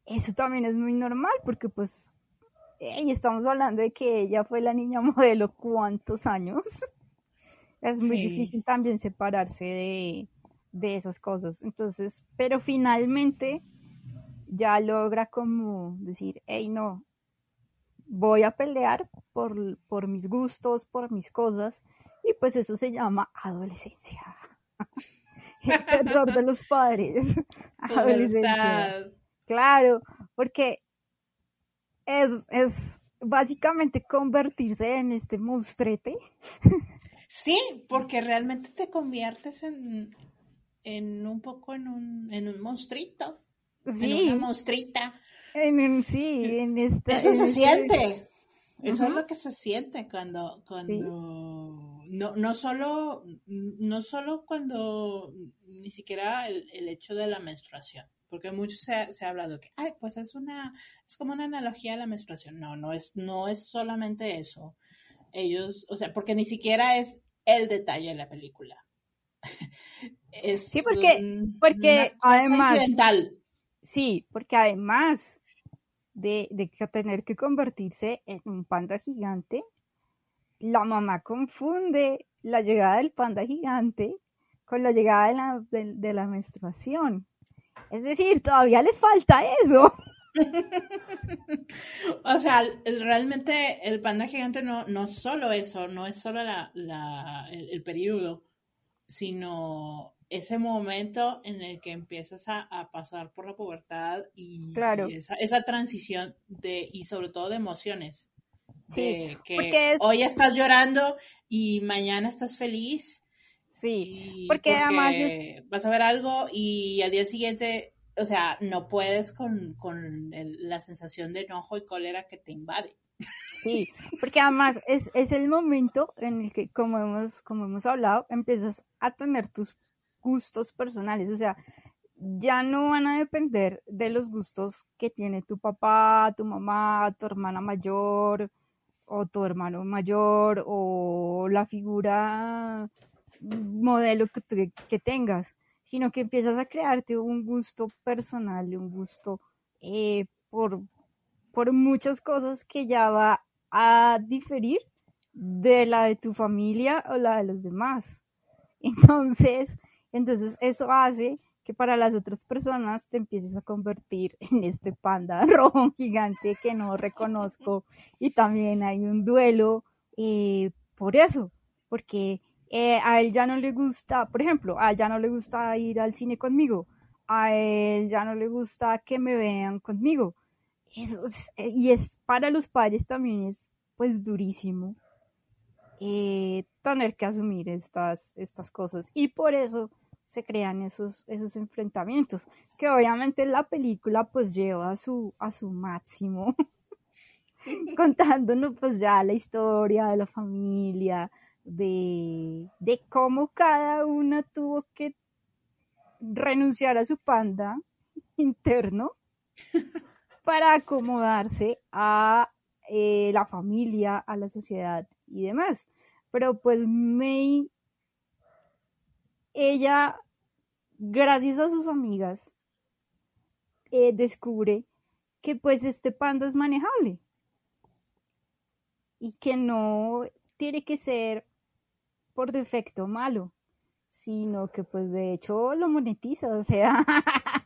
Eso también es muy normal porque pues y estamos hablando de que ella fue la niña [LAUGHS] modelo cuántos años. Es muy difícil también separarse de, de esas cosas. Entonces, pero finalmente ya logra como decir, hey, no, voy a pelear por, por mis gustos, por mis cosas, y pues eso se llama adolescencia. [LAUGHS] El terror de los padres. adolescencia. Claro, porque es, es básicamente convertirse en este monstrete. Sí, porque realmente te conviertes en, en un poco en un, en un monstruito. Sí. En una monstrita. En, sí, en esta, Eso se este siente. Eso es lo que se siente cuando, cuando no, no solo, no solo cuando ni siquiera el, hecho de la menstruación, porque mucho se, se, ha hablado que, ay, pues es una, es como una analogía a la menstruación. No, no es, no es solamente eso. Ellos, o sea, porque ni siquiera es el detalle de la película. [LAUGHS] es sí, porque, porque además, Sí, porque además de, tener que convertirse en un panda gigante, la mamá confunde la llegada del panda gigante con la llegada de la, de la menstruación. Es decir, todavía le falta eso. [LAUGHS] o sea, realmente el panda gigante no, no solo eso, no es solo la, la, el, periodo, sino ese momento en el que empiezas a, pasar por la pubertad y, esa, esa, transición de, y sobre todo de emociones. Sí, que hoy estás llorando y mañana estás feliz. Sí, porque, además vas a ver algo y al día siguiente o sea, no puedes con, la sensación de enojo y cólera que te invade. Sí, porque además es, es, el momento en el que, como hemos, como hemos hablado, empiezas a tener tus gustos personales, o sea, ya no van a depender de los gustos que tiene tu papá, tu mamá, tu hermana mayor o tu hermano mayor o la figura modelo que, tengas, sino que empiezas a crearte un gusto personal, un gusto eh, por, por muchas cosas que ya va a diferir de la de tu familia o la de los demás. [LAUGHS] Entonces, entonces eso hace que para las otras personas te empieces a convertir en este panda [LAUGHS] rojo gigante que no reconozco y también hay un duelo eh, por eso, porque eh, a él ya no le gusta, por ejemplo, a él ya no le gusta ir al cine conmigo, a él ya no le gusta que me vean conmigo. Eh, y es para los padres también es pues durísimo tener que asumir estas, estas cosas y por eso se crean esos, esos enfrentamientos que obviamente la película pues lleva a su, a su máximo [LAUGHS] contándonos pues ya la historia de la familia, de, de cómo cada una tuvo que renunciar a su panda interno [LAUGHS] para acomodarse a eh, la familia, a la sociedad y demás. Pero pues May, ella, gracias a sus amigas, eh, descubre que pues este panda es manejable y que no tiene que ser por defecto malo, sino que pues de hecho lo monetiza, o sea,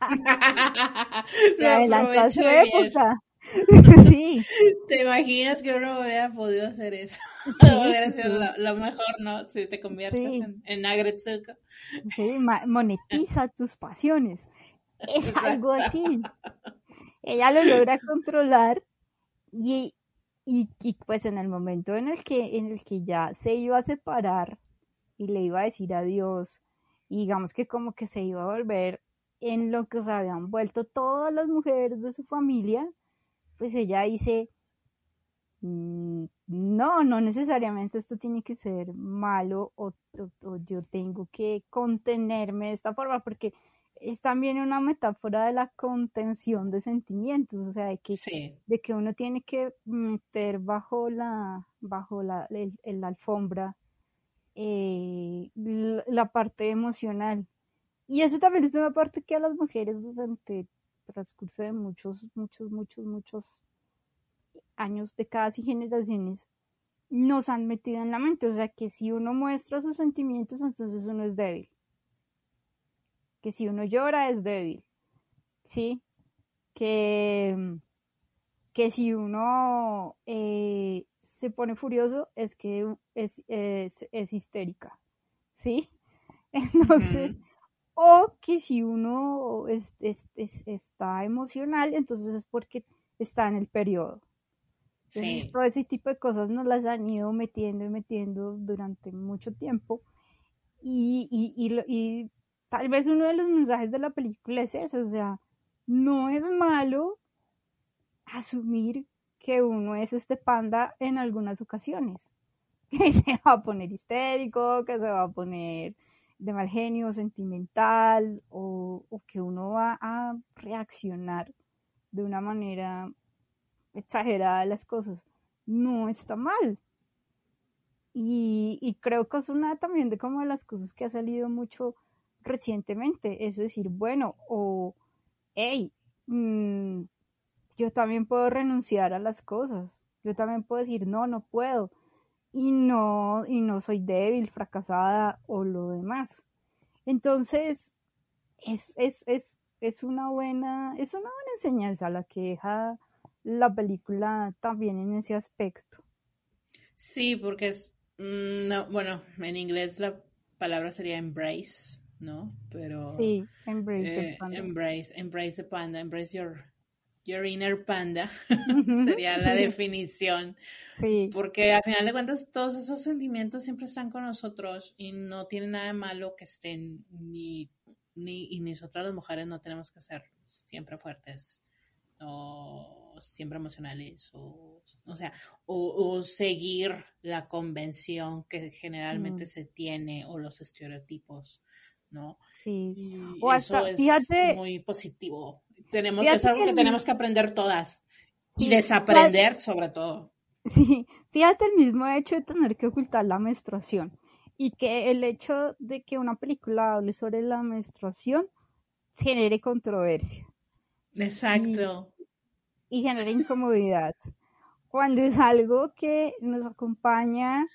[LAUGHS] [LAUGHS] adelantó su época. [LAUGHS] [LAUGHS] sí. ¿Te imaginas que uno hubiera podido hacer eso? [LAUGHS] hubiera sido lo, mejor, ¿no? Si te conviertes en, en Agretsuko. Sí, monetiza tus pasiones. Es algo así. Ella lo logra controlar y, y, pues en el momento en el que en el que ya se iba a separar y le iba a decir adiós y digamos que como que se iba a volver en lo que se habían vuelto todas las mujeres de su familia pues ella dice mm, no, no necesariamente esto tiene que ser malo o, o, yo tengo que contenerme de esta forma porque es también una metáfora de la contención de sentimientos, o sea, de que, de que uno tiene que meter bajo la, bajo la, el, alfombra eh, la, parte emocional. Y eso también es una parte que a las mujeres durante transcurso de muchos, muchos, muchos, muchos años, décadas y generaciones nos han metido en la mente. O sea, que si uno muestra sus sentimientos, entonces uno es débil que si uno llora es débil, ¿sí? Que, que si uno eh, se pone furioso es que es, es, histérica, ¿sí? [LAUGHS] Entonces, o que si uno es, está emocional, entonces es porque está en el periodo. sí. todo ese tipo de cosas nos las han ido metiendo y metiendo durante mucho tiempo. Y, y, y, tal vez uno de los mensajes de la película es eso, o sea, no es malo asumir que uno es este panda en algunas ocasiones, [LAUGHS] que se va a poner histérico, que se va a poner de mal genio, sentimental, o, que uno va a reaccionar de una manera exagerada a las cosas. No está mal. Y, y creo que es una también de como de las cosas que ha salido mucho recientemente. Es decir, bueno, o, hey, mm, yo también puedo renunciar a las cosas. Yo también puedo decir, no, no puedo. Y no, y no soy débil, fracasada o lo demás. Entonces, es, es, es, es una buena, es una buena enseñanza la que deja la película también en ese aspecto. Sí, porque es, mm, no, bueno, en inglés la palabra sería embrace, ¿no? Pero sí, embrace the eh, panda. embrace, embrace the panda, embrace your your inner panda [LAUGHS] sería la definición, Sí, porque al final de cuentas todos esos sentimientos siempre están con nosotros y no tiene nada de malo que estén ni ni y nosotras las mujeres no tenemos que ser siempre fuertes o siempre emocionales o o sea o, o seguir la convención que generalmente Mm. se tiene o los estereotipos, ¿no? sí. Y O hasta, eso es fíjate- muy positivo. Tenemos, es algo que el- tenemos que aprender todas y desaprender sobre todo. Sí, fíjate el mismo hecho de tener que ocultar la menstruación y que el hecho de que una película hable sobre la menstruación genere controversia Exacto. y genere incomodidad, cuando es algo que nos acompaña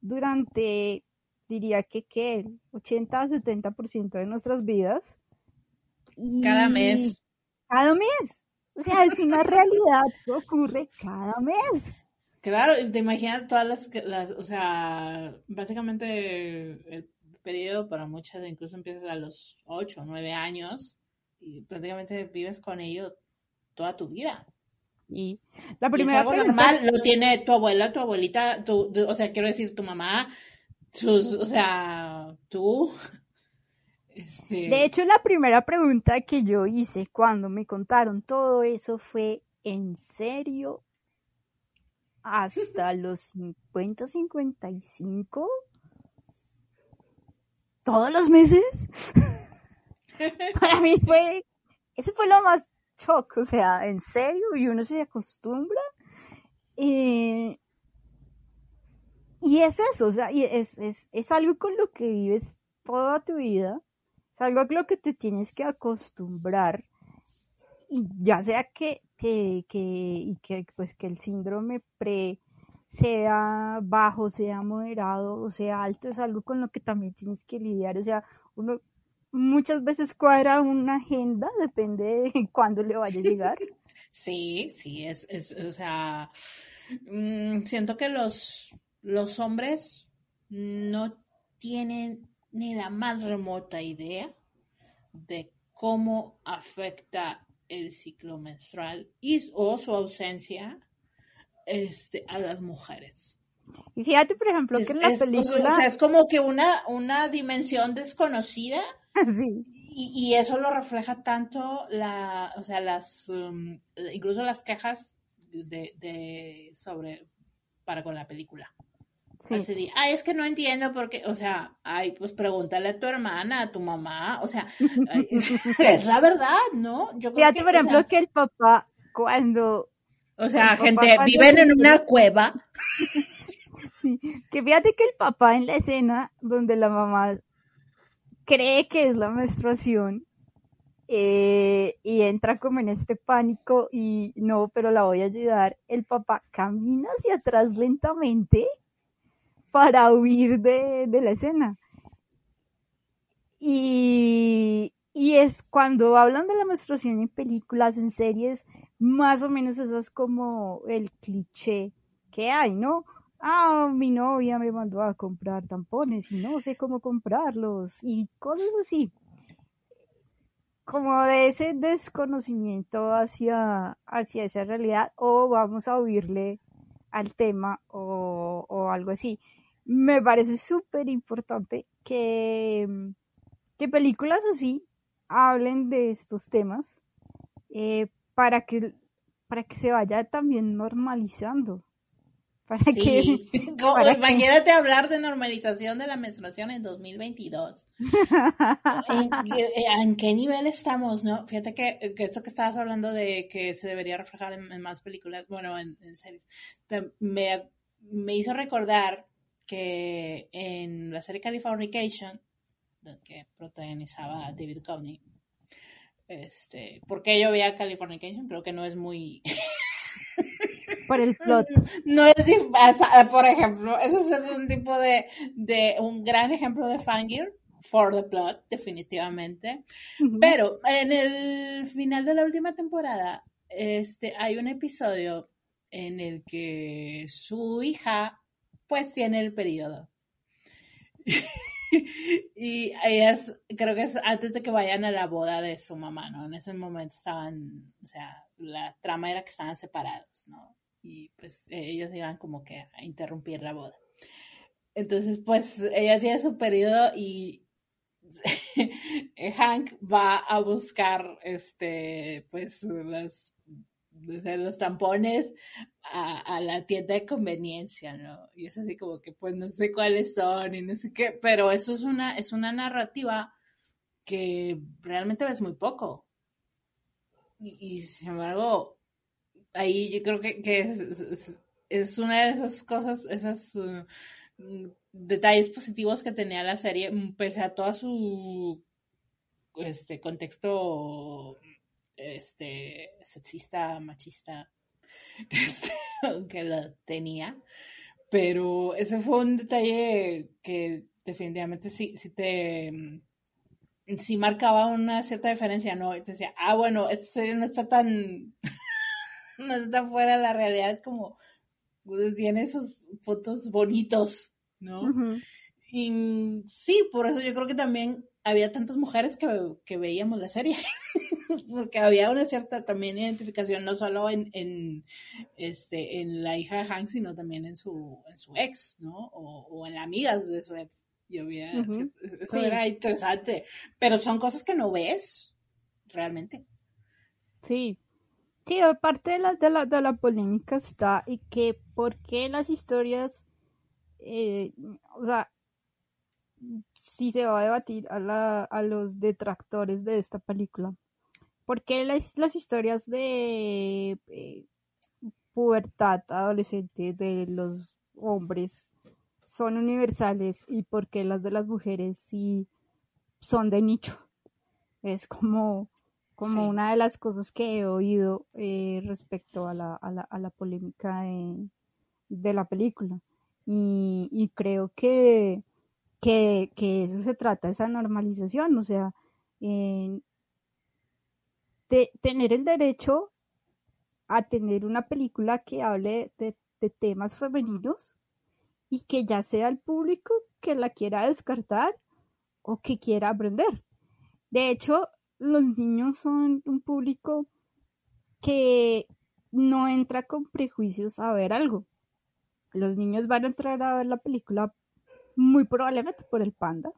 durante, diría que, ¿qué? el 80 a 70% de nuestras vidas. Cada mes. Cada mes. O sea, es una realidad que ocurre cada mes. Claro, y te imaginas todas las, las, o sea, básicamente el periodo para muchas incluso empiezas a los 8 o 9 años y prácticamente vives con ello toda tu vida. Y la Y es primera algo pregunta- normal, lo tiene tu abuela, tu abuelita, tu, tu- o sea, quiero decir, tu mamá, sus, o sea, tú. Este, De hecho, la primera pregunta que yo hice cuando me contaron todo eso fue, ¿en serio? ¿Hasta [LAUGHS] los 50, 55? ¿Todos los meses? [LAUGHS] Para mí fue, ese fue lo más shock, o sea, ¿en serio? Y uno se acostumbra. Eh, y es eso, o sea, y es, es, es algo con lo que vives toda tu vida, es algo a lo que te tienes que acostumbrar, y ya sea que, que, que, y que, pues, que el síndrome pre sea bajo, sea moderado o sea alto, es algo con lo que también tienes que lidiar, o sea, uno muchas veces cuadra una agenda, depende de [LAUGHS] cuándo le vaya a llegar. [LAUGHS] Sí, sí, es, o sea, mm, siento que los hombres no tienen ni la más remota idea de cómo afecta el ciclo menstrual y o su ausencia este, a las mujeres. Y fíjate, por ejemplo, Es, que en la es- película, o sea, es como que una, una dimensión desconocida [LAUGHS] sí, y, y eso lo refleja tanto la, o sea, las, um, incluso las quejas de, de sobre para con la película. Sí. Así de, ay, es que no entiendo por qué, o sea, ay, pues pregúntale a tu hermana, a tu mamá, o sea, ay, [LAUGHS] es la verdad, ¿no? Yo creo Fíjate, que, por ejemplo, sea, que el papá, cuando, o sea, gente, viven en una cueva, [LAUGHS] sí, que fíjate que el papá en la escena donde la mamá cree que es la menstruación, eh, y entra como en este pánico y no, pero la voy a ayudar, el papá camina hacia atrás lentamente para huir de, de la escena. Y, y es cuando hablan de la menstruación en películas, en series, más o menos eso es como el cliché que hay, ¿no? Ah, mi novia me mandó a comprar tampones y no sé cómo comprarlos y cosas así. Como de ese desconocimiento hacia, hacia esa realidad o vamos a huirle al tema o, o algo así. Me parece súper importante que, que películas así hablen de estos temas eh, para que para que se vaya también normalizando. Para que sí. [LAUGHS] [LAUGHS] Como- para que- Imagínate hablar de normalización de la menstruación en 2022. [LAUGHS] ¿En, qué- en qué nivel estamos, no? Fíjate que, que esto que estabas hablando de que se debería reflejar en, en más películas, bueno, en, en series, me, me hizo recordar que en la serie Californication, que protagonizaba David Duchovny, Este, porque yo veía Californication, creo que no es muy... [LAUGHS] Por el plot. [LAUGHS] No es, por ejemplo, eso es un tipo de, de un gran ejemplo de fangir for the plot, definitivamente. Pero en el final de la última temporada, este, hay un episodio en el que su hija, pues, tiene el periodo. [LAUGHS] y ellas, creo que es antes de que vayan a la boda de su mamá, ¿no? En ese momento estaban, o sea, la trama era que estaban separados, ¿no? Y pues ellos iban como que a interrumpir la boda. Entonces, pues ella tiene su periodo y [LAUGHS] Hank va a buscar, este, pues, las los tampones a, la tienda de conveniencia, ¿no? Y es así como que pues no sé cuáles son y no sé qué, pero eso es una, es una narrativa que realmente ves muy poco. Y, sin embargo, ahí yo creo que, es, una de esas cosas, esos uh, detalles positivos que tenía la serie, pese a todo su este contexto este, sexista, machista, [LAUGHS] este, aunque lo tenía. Pero ese fue un detalle que definitivamente sí, sí te mm, sí marcaba una cierta diferencia, ¿no? Y te decía, ah, bueno, esta serie no está tan, [LAUGHS] no está fuera de la realidad como pues, tiene esos fotos bonitos, ¿no? Y sí, por eso yo creo que también había tantas mujeres que, que veíamos la serie. [LAUGHS] porque había una cierta también identificación, no solo en, en, este, en la hija de Hank, sino también en su, en su ex, ¿no? O, o en amigas de su ex. Y había, eso era interesante, pero son cosas que no ves realmente. Sí, sí, aparte de la, de la, de la polémica está y que por qué las historias, eh, o sea, si se va a debatir a, la, a los detractores de esta película, porque las, las historias de eh, pubertad adolescente de los hombres son universales y porque las de las mujeres sí son de nicho. Es como, como una de las cosas que he oído eh, respecto a la, a la, a la polémica de, la película. Y, y creo que, que, eso se trata, esa normalización, o sea, de tener el derecho a tener una película que hable de, temas femeninos y que ya sea el público que la quiera descartar o que quiera aprender. De hecho, los niños son un público que no entra con prejuicios a ver algo. Los niños van a entrar a ver la película muy probablemente por el panda,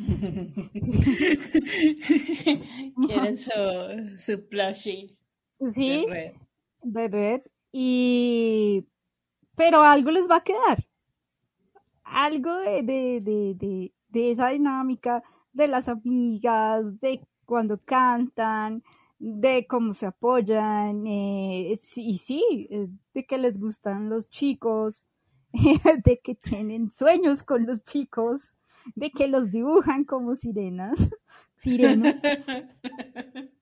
[LAUGHS] Quieren su, su plushie. Sí, de red. Y... Pero algo les va a quedar. Algo de, de, de, de, esa dinámica de las amigas, de cuando cantan, de cómo se apoyan, eh, y sí, eh, de que les gustan los chicos, [LAUGHS] de que tienen sueños con los chicos, de que los dibujan como sirenas, [LAUGHS] sirenos. [LAUGHS]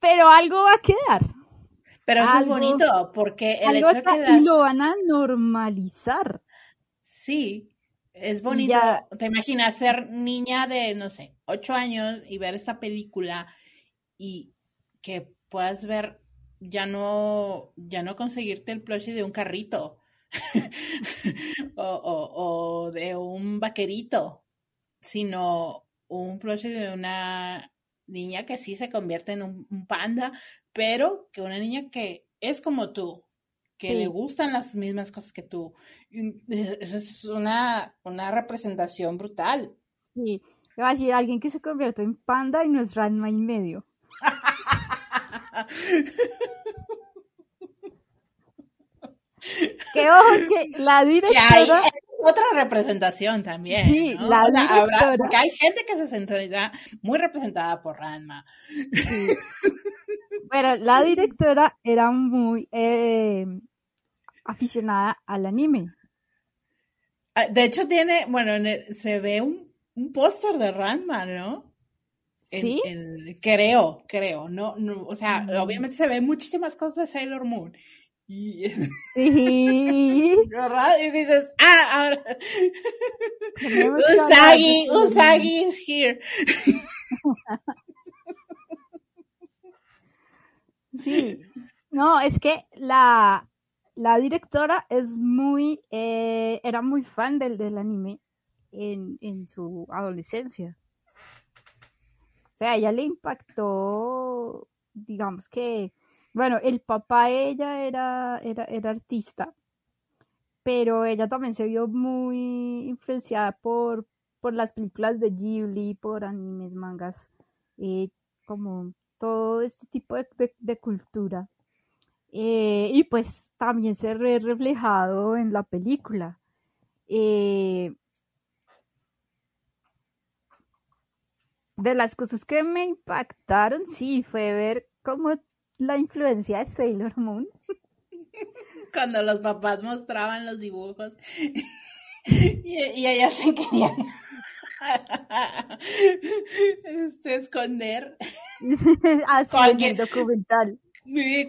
Pero algo va a quedar. Pero eso es bonito, porque el hecho de que Y lo van a normalizar. Sí, es bonito. Te imaginas ser niña de, no sé, ocho años y ver esa película y que puedas ver ya no, ya no conseguirte el plushie de un carrito, [LAUGHS] o, de un vaquerito, sino un plushie de una niña que sí se convierte en un, panda, pero que una niña que es como tú, que le gustan las mismas cosas que tú. Eh, eso es una, una representación brutal. Sí, va a decir alguien que se convierte en panda y no es Ranma y medio. [LAUGHS] que ojo que la directora... otra representación también. Sí, la porque hay gente que se sentirá muy representada por Ranma. Pero la directora era muy eh, aficionada al anime. Ah, de hecho tiene, bueno, se ve un, póster de Ranma, ¿no? ¿Sí? creo, creo, no, no, o sea, mm. obviamente se ven muchísimas cosas de Sailor Moon. Y, sí. [LAUGHS] y dices, ah, ahora. Usagi, [LAUGHS] Usagi is here. [LAUGHS] Sí, no, es que la, la directora es muy, eh, era muy fan del, del anime en, en su adolescencia. O sea, ella le impactó, digamos que, bueno, el papá de ella era, era, era artista, pero ella también se vio muy influenciada por, por las películas de Ghibli, por animes, mangas, eh, como todo este tipo de, de, cultura. Eh, y pues también se ve reflejado en la película. Eh, de las cosas que me impactaron, sí, fue ver cómo la influencia de Sailor Moon. [LAUGHS] Cuando los papás mostraban los dibujos [LAUGHS] y, y ellas se querían [LAUGHS] este, esconder. Así cualquier documental.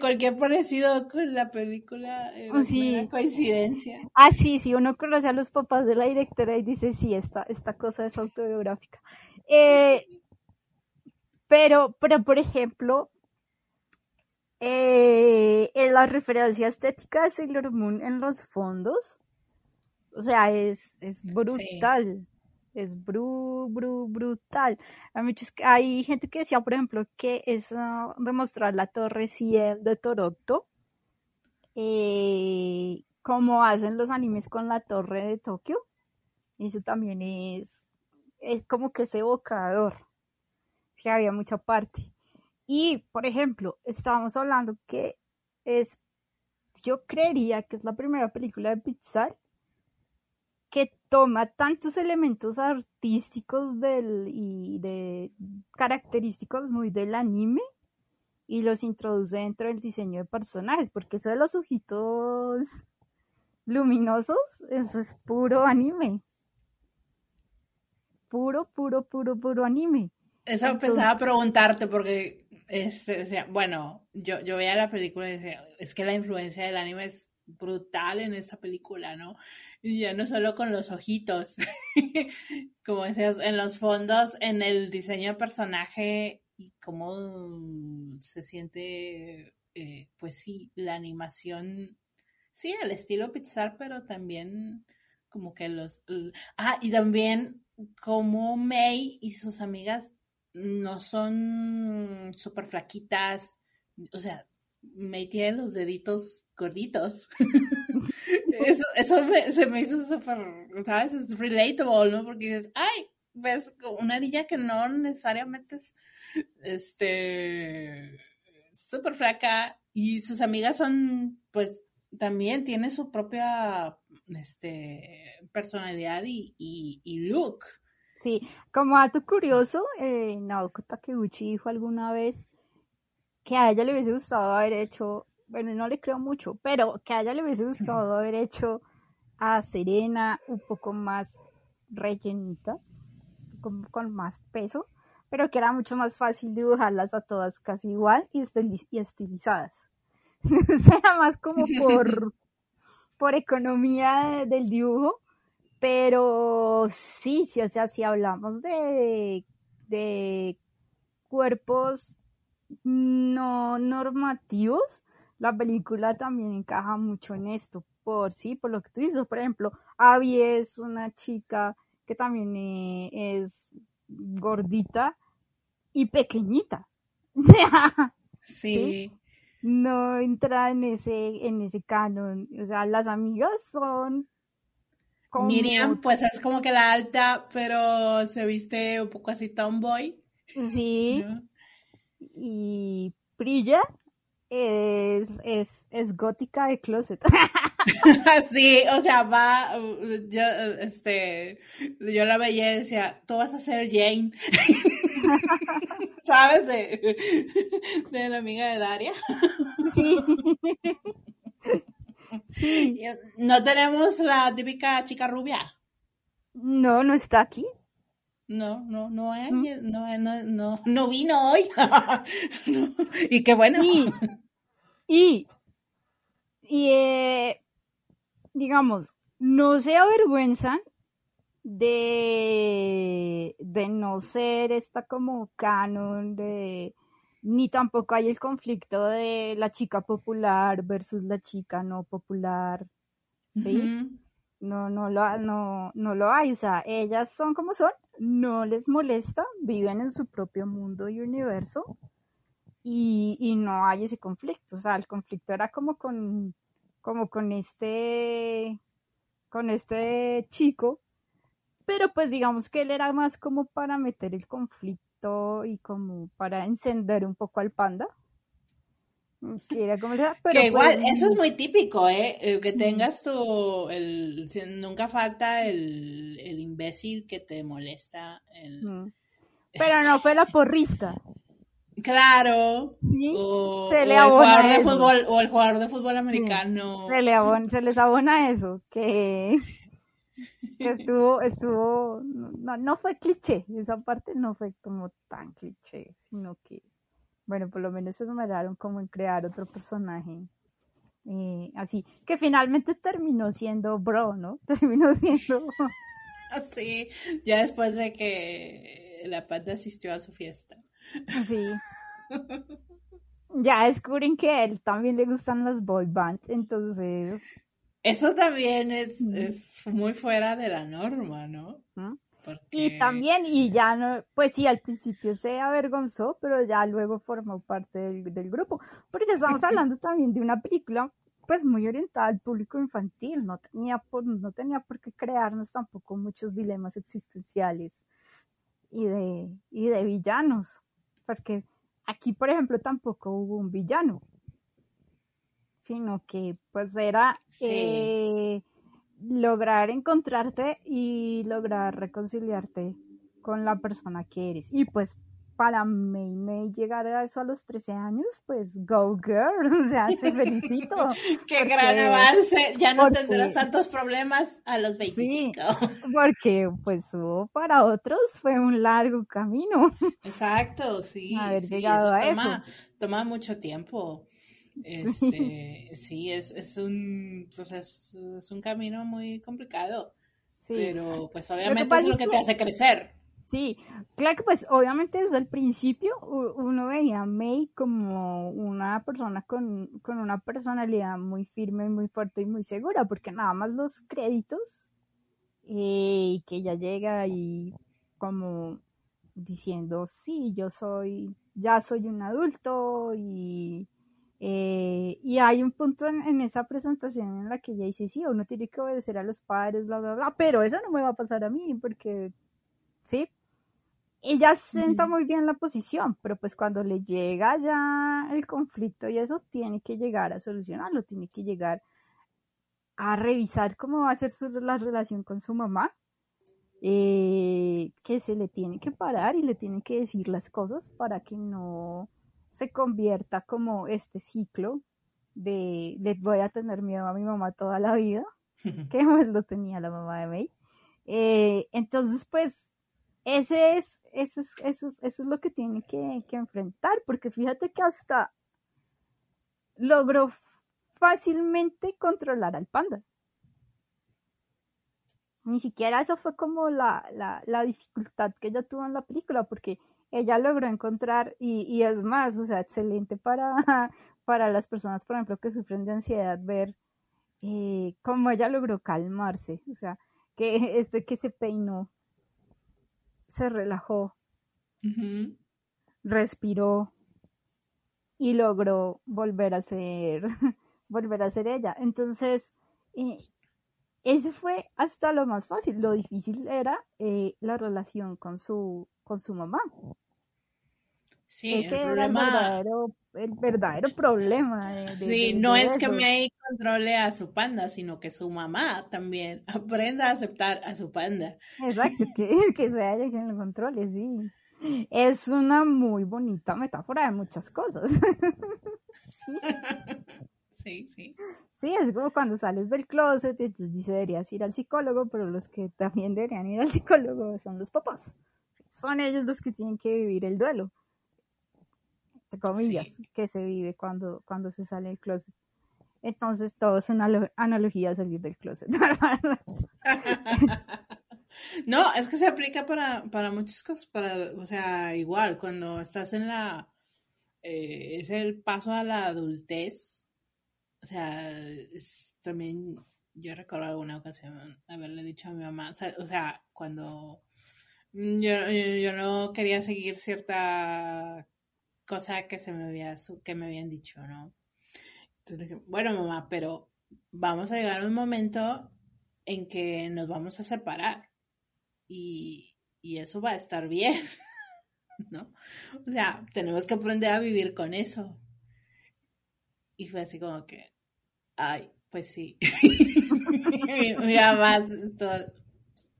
Cualquier parecido con la película es una coincidencia. Ah, sí, sí, uno conoce a los papás de la directora y dice, sí, esta, esta cosa es autobiográfica. Eh, pero, pero, por ejemplo, eh, en la referencia estética de Sailor Moon en los fondos, o sea, es, es brutal. Es bru, bru, brutal. Hay, muchos, hay gente que decía, por ejemplo, que es uh, demostrar la torre Ciel de Toronto, eh, como hacen los animes con la torre de Tokio. Eso también es, es como que es evocador que había mucha parte. Y, por ejemplo, estábamos hablando que es, yo creería que es la primera película de Pixar que toma tantos elementos artísticos del, y de característicos muy del anime y los introduce dentro del diseño de personajes, porque eso de los ojitos luminosos, eso es puro anime. Puro, puro, puro, puro anime. Eso pensaba preguntarte porque, este, bueno, yo, yo veía la película y decía, es que la influencia del anime es brutal en esa película, ¿no? Y ya no solo con los ojitos, [LAUGHS] como decías, en los fondos, en el diseño de personaje y cómo se siente, eh, pues sí, la animación, sí, al estilo Pixar, pero también como que los... Ah, y también como May y sus amigas no son súper flaquitas, o sea, me tienen los deditos gorditos. [LAUGHS] eso eso se me hizo súper, ¿sabes? Es relatable, ¿no? Porque dices, ay, ves una niña que no necesariamente es, este, súper flaca y sus amigas son, pues, también tiene su propia, este, personalidad y, y look. Sí, como dato curioso, eh, Naoko Takeuchi dijo alguna vez que a ella le hubiese gustado haber hecho, bueno, no le creo mucho, pero que a ella le hubiese gustado haber hecho a Serena un poco más rellenita, con, con más peso, pero que era mucho más fácil dibujarlas a todas casi igual y, estilizadas. [LAUGHS] o sea, más como por, [LAUGHS] por economía del dibujo pero sí, sí, o sea, si hablamos de, de cuerpos no normativos, la película también encaja mucho en esto, por sí, por lo que tú dices, por ejemplo, Abby es una chica que también eh, es gordita y pequeñita. [LAUGHS] sí. No entra en ese, en ese canon. O sea, las amigas son Miriam, pues es como que la alta, pero se viste un poco así tomboy. Sí. Y Prilla es, es, es gótica de closet. [LAUGHS] sí, o sea, va, yo, este, yo la veía y decía, tú vas a ser Jane. [LAUGHS] ¿Sabes? De, de la amiga de Daria. sí. [LAUGHS] No tenemos la típica chica rubia. No, no está aquí. No, no, no hay, no, no, no, no vino hoy. [LAUGHS] Y qué bueno. Y, [LAUGHS] y, y eh, digamos, no se avergüenzan de, de no ser esta como canon de ni tampoco hay el conflicto de la chica popular versus la chica no popular. ¿Sí? No, no lo, no, no lo hay. O sea, ellas son como son, no les molesta, viven en su propio mundo y universo y, y no hay ese conflicto. O sea, el conflicto era como con, como con este, con este chico, pero pues digamos que él era más como para meter el conflicto y como para encender un poco al panda. que igual, pues, eso es muy típico, ¿eh? eh que tengas tu, el, nunca falta el, el imbécil que te molesta. [LAUGHS] Pero no fue la porrista. Claro. O, se le el jugador de fútbol o el jugador de fútbol americano. Se, le se les abona eso, que que [LAUGHS] estuvo, estuvo, no, no fue cliché, esa parte no fue como tan cliché, sino que, bueno, por lo menos se esmeraron como en crear otro personaje eh, así, que finalmente terminó siendo Bro, ¿no? [LAUGHS] Terminó siendo... Sí, ya después de que la pata asistió a su fiesta. Sí. [LAUGHS] Ya descubren que a él también le gustan los boy bands, entonces eso también es, es, muy fuera de la norma, ¿no? Y también, y ya no, pues sí, al principio se avergonzó, pero ya luego formó parte del, grupo, porque estamos hablando también de una película pues muy orientada al público infantil, no tenía por, no tenía por qué crearnos tampoco muchos dilemas existenciales y de, y de villanos, porque aquí, por ejemplo, tampoco hubo un villano, sino que pues era eh, lograr encontrarte y lograr reconciliarte con la persona que eres. Y pues para May May llegar a eso a los 13 años, pues go girl, [LAUGHS] o sea, te felicito. [LAUGHS] Qué gran avance, ya no tendrás tantos problemas a los 25. [LAUGHS] porque pues para otros fue un largo camino. Exacto, sí. Haber llegado a eso. Toma mucho tiempo. Este, sí, es, es un, es, un camino muy complicado. Pero pues obviamente es lo que, te hace crecer. Sí, claro que pues obviamente desde el principio uno veía a May como una persona con, con una personalidad muy firme, muy fuerte y muy segura, porque nada más los créditos eh, y que ella llega y como diciendo, sí, yo soy, ya soy un adulto y eh, y hay un punto en, esa presentación en la que ella dice, sí, uno tiene que obedecer a los padres, bla, bla, bla, pero eso no me va a pasar a mí, porque, sí, ella sienta muy bien la posición, pero pues cuando le llega ya el conflicto y eso, tiene que llegar a solucionarlo, tiene que llegar a revisar cómo va a ser su, la relación con su mamá, eh, que se le tiene que parar y le tiene que decir las cosas para que no se convierta como este ciclo de les voy a tener miedo a mi mamá toda la vida, [LAUGHS] que pues lo tenía la mamá de May. Eh, entonces, pues, ese es, eso es, eso es, eso es lo que tiene que, que enfrentar, porque fíjate que hasta logró fácilmente controlar al panda. Ni siquiera eso fue como la, la, la dificultad que ella tuvo en la película, porque ella logró encontrar, y, y es más, o sea, excelente para, [LAUGHS] para las personas, por ejemplo, que sufren de ansiedad, ver eh, cómo ella logró calmarse, o sea, que [LAUGHS] este que se peinó, se relajó, respiró y logró volver a ser, [LAUGHS] volver a ser ella. Entonces, eh, eso fue hasta lo más fácil. Lo difícil era eh, la relación con su, con su mamá. Sí, Ese el era el verdadero, problema. sí, no es que May controle a su panda, sino que su mamá también [LAUGHS] aprenda a aceptar a su panda. Exacto, que, [LAUGHS] que sea ella quien lo controle, sí. Es una muy bonita metáfora de muchas cosas. [LAUGHS] sí, sí. Sí, es como cuando sales del closet y te dice deberías ir al psicólogo, pero los que también deberían ir al psicólogo son los papás. son ellos los que tienen que vivir el duelo, entre comillas, que se vive cuando, cuando se sale del closet. Entonces todo es una analogía a salir del closet. [LAUGHS] [LAUGHS] no, es que se aplica para, para muchas cosas, para, o sea, igual, cuando estás en la, eh, es el paso a la adultez, o sea, también yo recuerdo alguna ocasión haberle dicho a mi mamá, o sea, cuando yo, yo, no quería seguir cierta cosa que se me había que me habían dicho, ¿no? Entonces dije, bueno mamá, pero vamos a llegar a un momento en que nos vamos a separar y, y eso va a estar bien, [LAUGHS] ¿no? O sea, tenemos que aprender a vivir con eso. Y fue así como que, ay, pues sí. [LAUGHS] mi, mamá,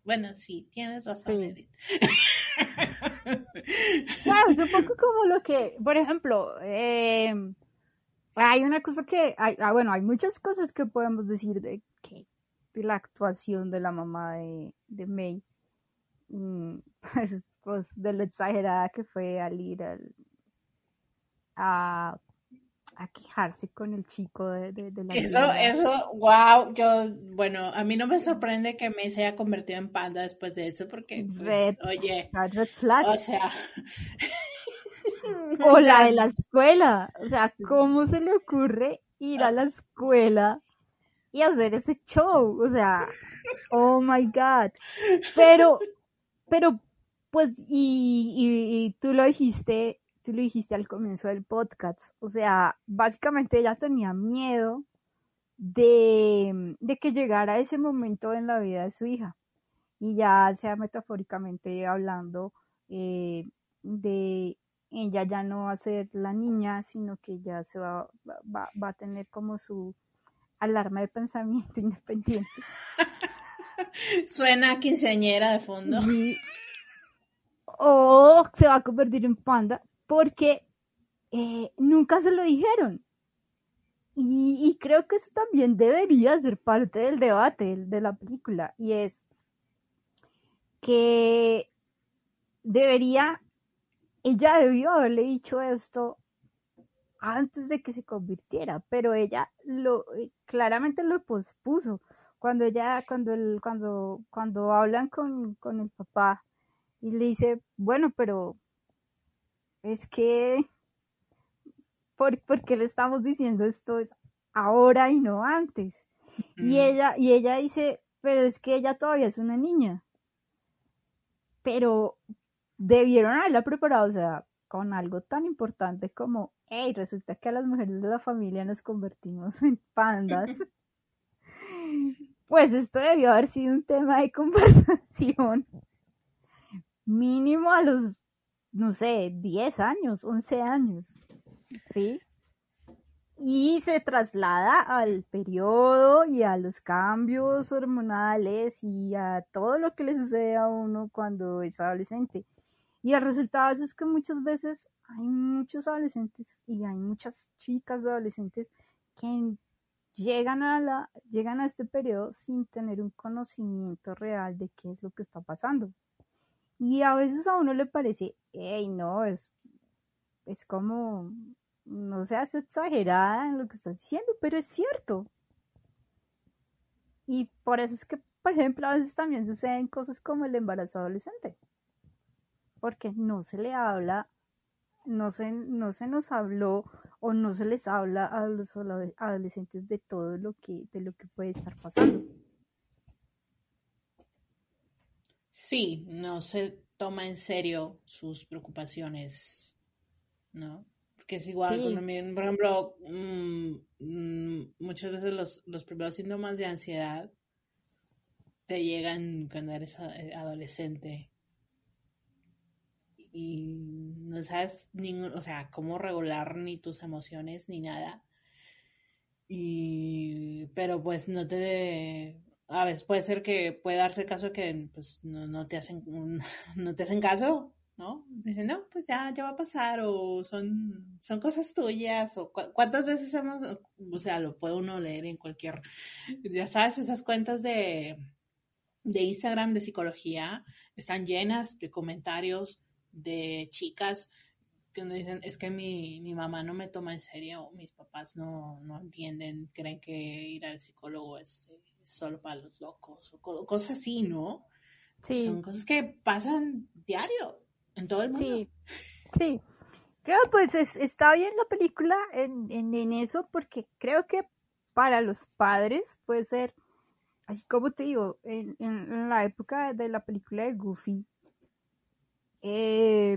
bueno, sí, tienes razón, Edith. [LAUGHS] Claro, es un poco como lo que, por ejemplo, eh, hay una cosa que, hay, ah, bueno, hay muchas cosas que podemos decir de que de la actuación de la mamá de, de May, mm, [LAUGHS] pues, pues, de lo exagerada que fue al ir al, a a quejarse con el chico de, de, la Eso, eso, wow, yo, bueno, a mí no me sorprende que me se haya convertido en panda después de eso, porque, pues, oye, o sea... [LAUGHS] o la de la escuela, o sea, ¿cómo se le ocurre ir a la escuela y hacer ese show? O sea, oh my god. Pero, pero, pues, y, y, y tú lo dijiste, tú lo dijiste al comienzo del podcast, o sea, básicamente ella tenía miedo de, que llegara ese momento en la vida de su hija. Y ya sea metafóricamente hablando, eh, de ella ya no va a ser la niña, sino que ya se va, va, va a tener como su alarma de pensamiento [LAUGHS] independiente. [LAUGHS] Suena quinceañera de fondo. O se va a convertir en panda, porque eh, nunca se lo dijeron. Y, creo que eso también debería ser parte del debate de la película. Y es que debería, ella debió haberle dicho esto antes de que se convirtiera, pero ella lo eh, claramente lo pospuso. Cuando ella, cuando el, cuando, cuando hablan con, con el papá y le dice, bueno, pero es que, ¿por, qué le estamos diciendo esto ahora y no antes? Y ella, y ella dice, pero es que ella todavía es una niña. Pero debieron haberla preparado, o sea, con algo tan importante como, hey, resulta que a las mujeres de la familia nos convertimos en pandas. [LAUGHS] pues esto debió haber sido un tema de [LAUGHS] conversación mínimo a los no sé, 10 años, 11 años, ¿sí? Y se traslada al periodo y a los cambios hormonales y a todo lo que le sucede a uno cuando es adolescente. Y el resultado es que muchas veces hay muchos adolescentes y hay muchas chicas adolescentes que llegan a la llegan a este periodo sin tener un conocimiento real de qué es lo que está pasando. Y a veces a uno le parece, hey, no, es, es como, no seas exagerada en lo que estás diciendo, pero es cierto. Y por eso es que, por ejemplo, a veces también suceden cosas como el embarazo adolescente. Porque no se le habla, no se, no se nos habló o no se les habla a los adolescentes de todo lo que, de lo que puede estar pasando. Sí, no se toma en serio sus preocupaciones, ¿no? Porque es igual, también, por ejemplo, mm, mm, muchas veces los, los primeros síntomas de ansiedad te llegan cuando eres eh, adolescente y no sabes ningún, o sea, cómo regular ni tus emociones ni nada. Y, pero pues no te, a veces puede ser que puede darse caso que pues no, no te hacen [LAUGHS] no te hacen caso no dicen no pues ya ya va a pasar o son son cosas tuyas o cuántas veces hemos o sea lo puede uno leer en cualquier ya sabes esas cuentas de de Instagram de psicología están llenas de comentarios de chicas que me dicen, es que mi, mi mamá no me toma en serio, mis papás no, no entienden, creen que ir al psicólogo es, solo para los locos, o cosas así, ¿no? Sí. Son cosas que pasan diario en todo el mundo. Sí, sí. Creo pues está bien la película en, en, en eso porque creo que para los padres puede ser, así como te digo, en, en la época de la película de Goofy, eh,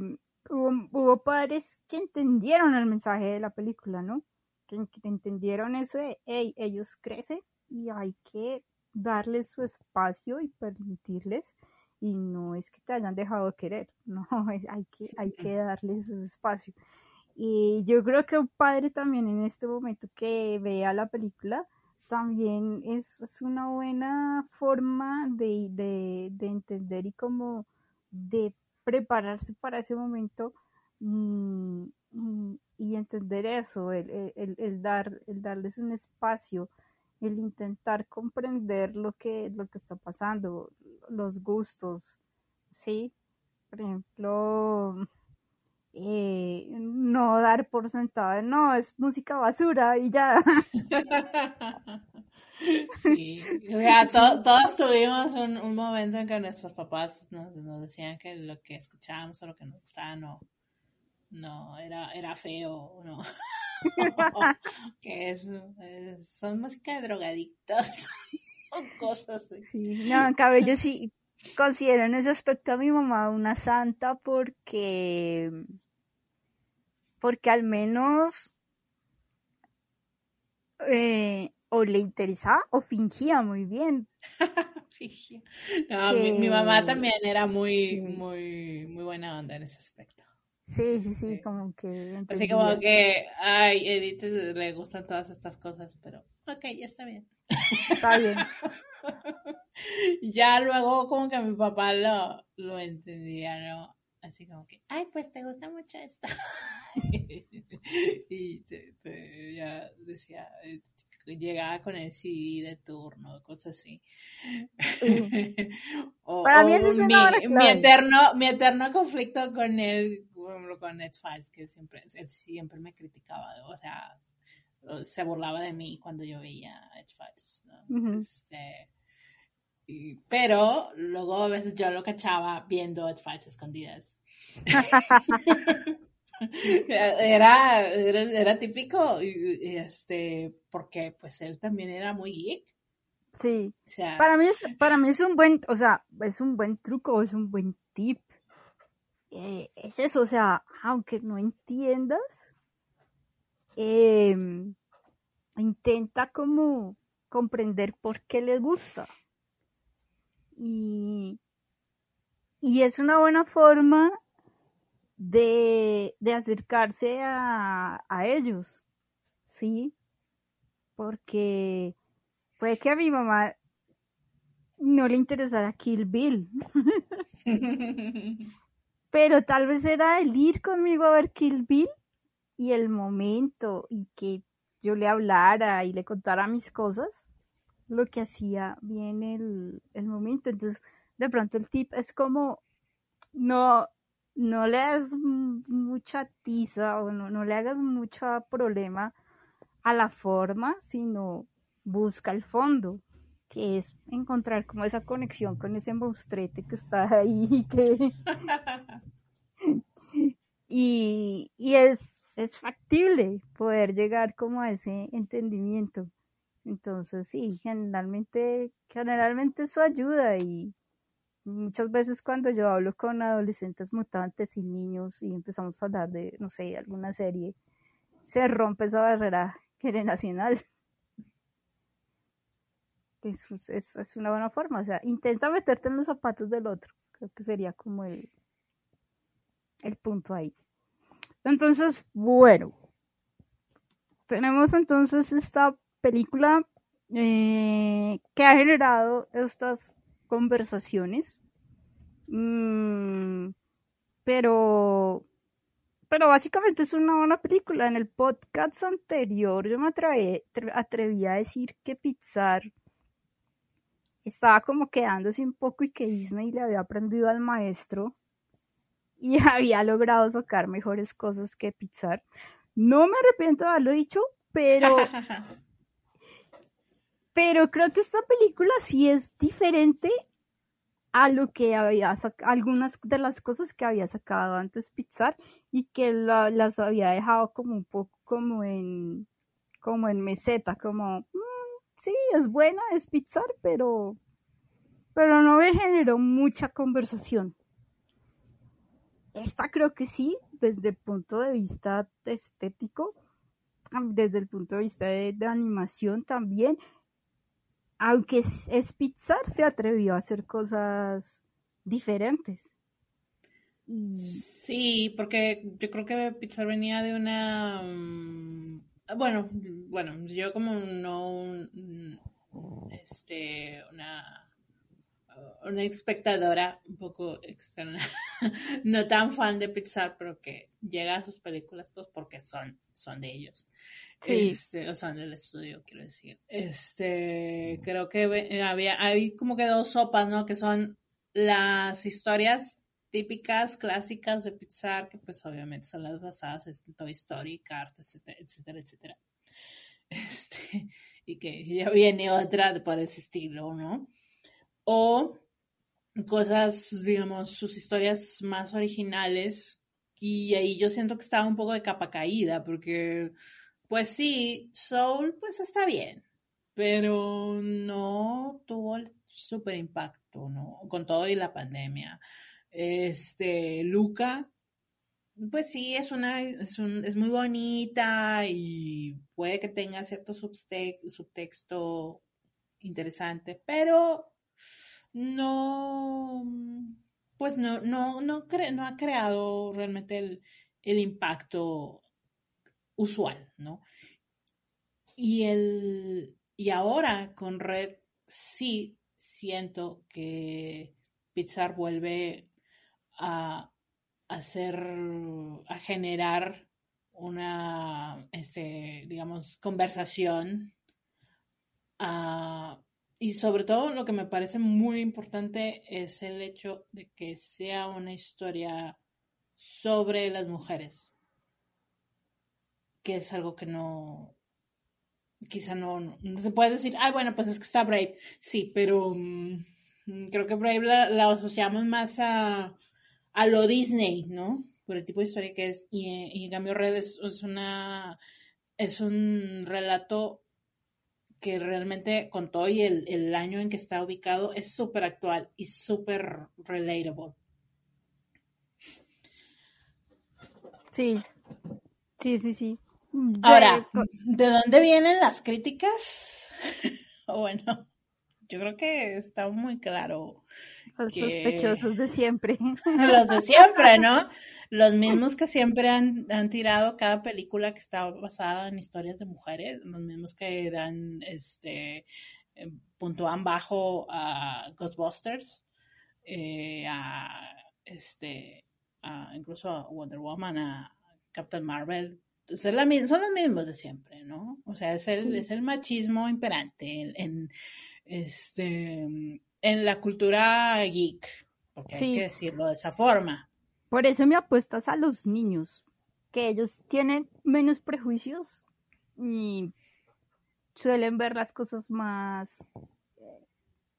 hubo, padres que entendieron el mensaje de la película, ¿no? Que, entendieron eso de, hey, ellos crecen y hay que darles su espacio y permitirles y no es que te hayan dejado de querer, [LAUGHS] no, hay que, hay que darles ese espacio. Y yo creo que un padre también en este momento que vea la película también es, es una buena forma de, de, de entender y como de prepararse para ese momento y, entender eso, el, el, dar, el darles un espacio, el intentar comprender lo que, lo que está pasando, los gustos, ¿sí? Por ejemplo, eh, no dar por sentado, no, es música basura y ya. [LAUGHS] Sí, o sea, todos tuvimos un, momento en que nuestros papás nos, decían que lo que escuchábamos o lo que nos gustaba no, no era, era feo, no. [LAUGHS] [LAUGHS] que es, son música de drogadictos, [LAUGHS] cosas así. Sí, no, cabello sí considero en ese aspecto a mi mamá una santa porque porque al menos eh, o le interesaba o fingía muy bien. [LAUGHS] fingía. No, mi, mamá también era muy, muy, muy buena onda en ese aspecto. Sí, sí, sí, como que. Así como que, ay, Edith le gustan todas estas cosas, pero, ok, ya está bien. Está bien. [LAUGHS] ya luego, como que mi papá lo, lo entendía, ¿no? Así como que, ay, pues te gusta mucho esto. [LAUGHS] y ya decía, llegaba con el CD de turno, cosas así. [LAUGHS] Para mí es mi, mi, eterno, mi eterno conflicto con él, con X-Files, que siempre, él siempre me criticaba, o sea, se burlaba de mí cuando yo veía X-Files. Este, pero luego a veces yo lo cachaba viendo X-Files escondidas. [LAUGHS] Era, era, típico, este, porque pues él también era muy geek. Sí. para mí es, para mí es un buen, o sea, es un buen truco, es un buen tip. Eh, es eso, o sea, aunque no entiendas, em, intenta como comprender por qué le gusta. Y, y es una buena forma de, de acercarse a, a ellos, ¿sí? Porque puede que a mi mamá no le interesara Kill Bill. [LAUGHS] [LAUGHS] Pero tal vez era el ir conmigo a ver Kill Bill y el momento y que yo le hablara y le contara mis cosas, lo que hacía bien el, el momento. Entonces, de pronto el tip es como no, no le hagas mucha tiza o no, no le hagas mucho problema a la forma, sino busca el fondo, que es encontrar como esa conexión con ese monstruete que está [LAUGHS] ahí que... [LAUGHS] y, y es, es factible poder llegar como a ese entendimiento. Entonces sí, generalmente, generalmente eso ayuda y, muchas veces cuando yo hablo con adolescentes mutantes y niños y empezamos a hablar de, no sé, alguna serie, se rompe esa barrera generacional. Es, una buena forma, o sea, intenta meterte en los zapatos del otro, creo que sería como el, el punto ahí. Entonces, bueno, tenemos entonces esta película eh, que ha generado estas conversaciones. Mm, pero, pero básicamente es una buena película. En el podcast anterior yo me atreví, a decir que Pixar estaba como quedándose un poco y que Disney le había aprendido al maestro y [LAUGHS] había logrado sacar mejores cosas que Pixar. No me arrepiento de haberlo dicho, pero [LAUGHS] pero creo que esta película sí es diferente a lo que había sacado, algunas de las cosas que había sacado antes Pixar y que las había dejado como un poco como en como en meseta, como mm, sí, es buena, es Pixar, pero pero no me generó mucha conversación. Esta creo que sí, desde el punto de vista estético, desde el punto de vista de animación también, aunque es, Pixar, se atrevió a hacer cosas diferentes. Sí, porque yo creo que Pixar venía de una... Mm, bueno, bueno, yo como no... Este, una una espectadora un poco externa, [LAUGHS] no tan fan de Pixar, pero que llega a sus películas pues porque son, son de ellos. Sí. Este, o sea, del estudio, quiero decir. Este, creo que había, hay como que dos sopas, ¿no? Que son las historias típicas, clásicas de Pixar, que pues obviamente son las basadas en Toy Story, Cars, etcétera, etcétera, etcétera. [LAUGHS] Este, y que ya viene otra por ese estilo, ¿no? O cosas, digamos, sus historias más originales, y ahí yo siento que estaba un poco de capa caída, porque pues sí, Soul pues está bien, pero no tuvo el super impacto, ¿no? Con todo y la pandemia. Este, Luca, pues sí, es una, es, es muy bonita y puede que tenga cierto subtexto interesante, pero no, pues no, no, no, no ha creado realmente el, el impacto usual, ¿no? Y, el, y ahora con Red sí siento que Pixar vuelve a hacer, a generar una, este, digamos, conversación. Y sobre todo lo que me parece muy importante es el hecho de que sea una historia sobre las mujeres que es algo que no, quizá no, no, se puede decir, ah, bueno, pues es que está Brave, sí, pero mm, creo que Brave la, asociamos más a, a lo Disney, ¿no? Por el tipo de historia que es, y, en cambio Red es, una, es un relato que realmente con todo y el, el año en que está ubicado es súper actual y súper relatable. Sí, sí, sí, sí. Ahora, ¿de dónde vienen las críticas? [LAUGHS] bueno, yo creo que está muy claro. Los sospechosos de siempre. [LAUGHS] Los de siempre, ¿no? Los mismos que siempre han, han, tirado cada película que está basada en historias de mujeres, los mismos que dan, este, eh, puntúan bajo a Ghostbusters, eh, a, este, a, incluso a Wonder Woman, a Captain Marvel, son los mismos de siempre, ¿no? O sea, es el, es el machismo imperante en, este, en la cultura geek, porque hay que decirlo de esa forma. Por eso me apuestas a los niños, que ellos tienen menos prejuicios y suelen ver las cosas más,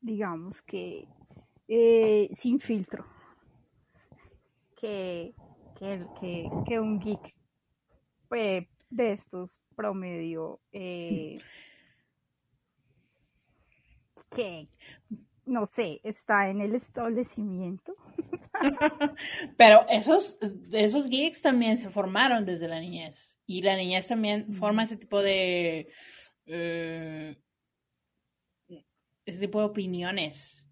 digamos que, eh, sin filtro, que, que, que un geek de estos promedio eh, [LAUGHS] que no sé, está en el establecimiento. [LAUGHS] Pero esos, esos geeks también se formaron desde la niñez. Y la niñez también forma ese tipo de. Eh, ese tipo de opiniones.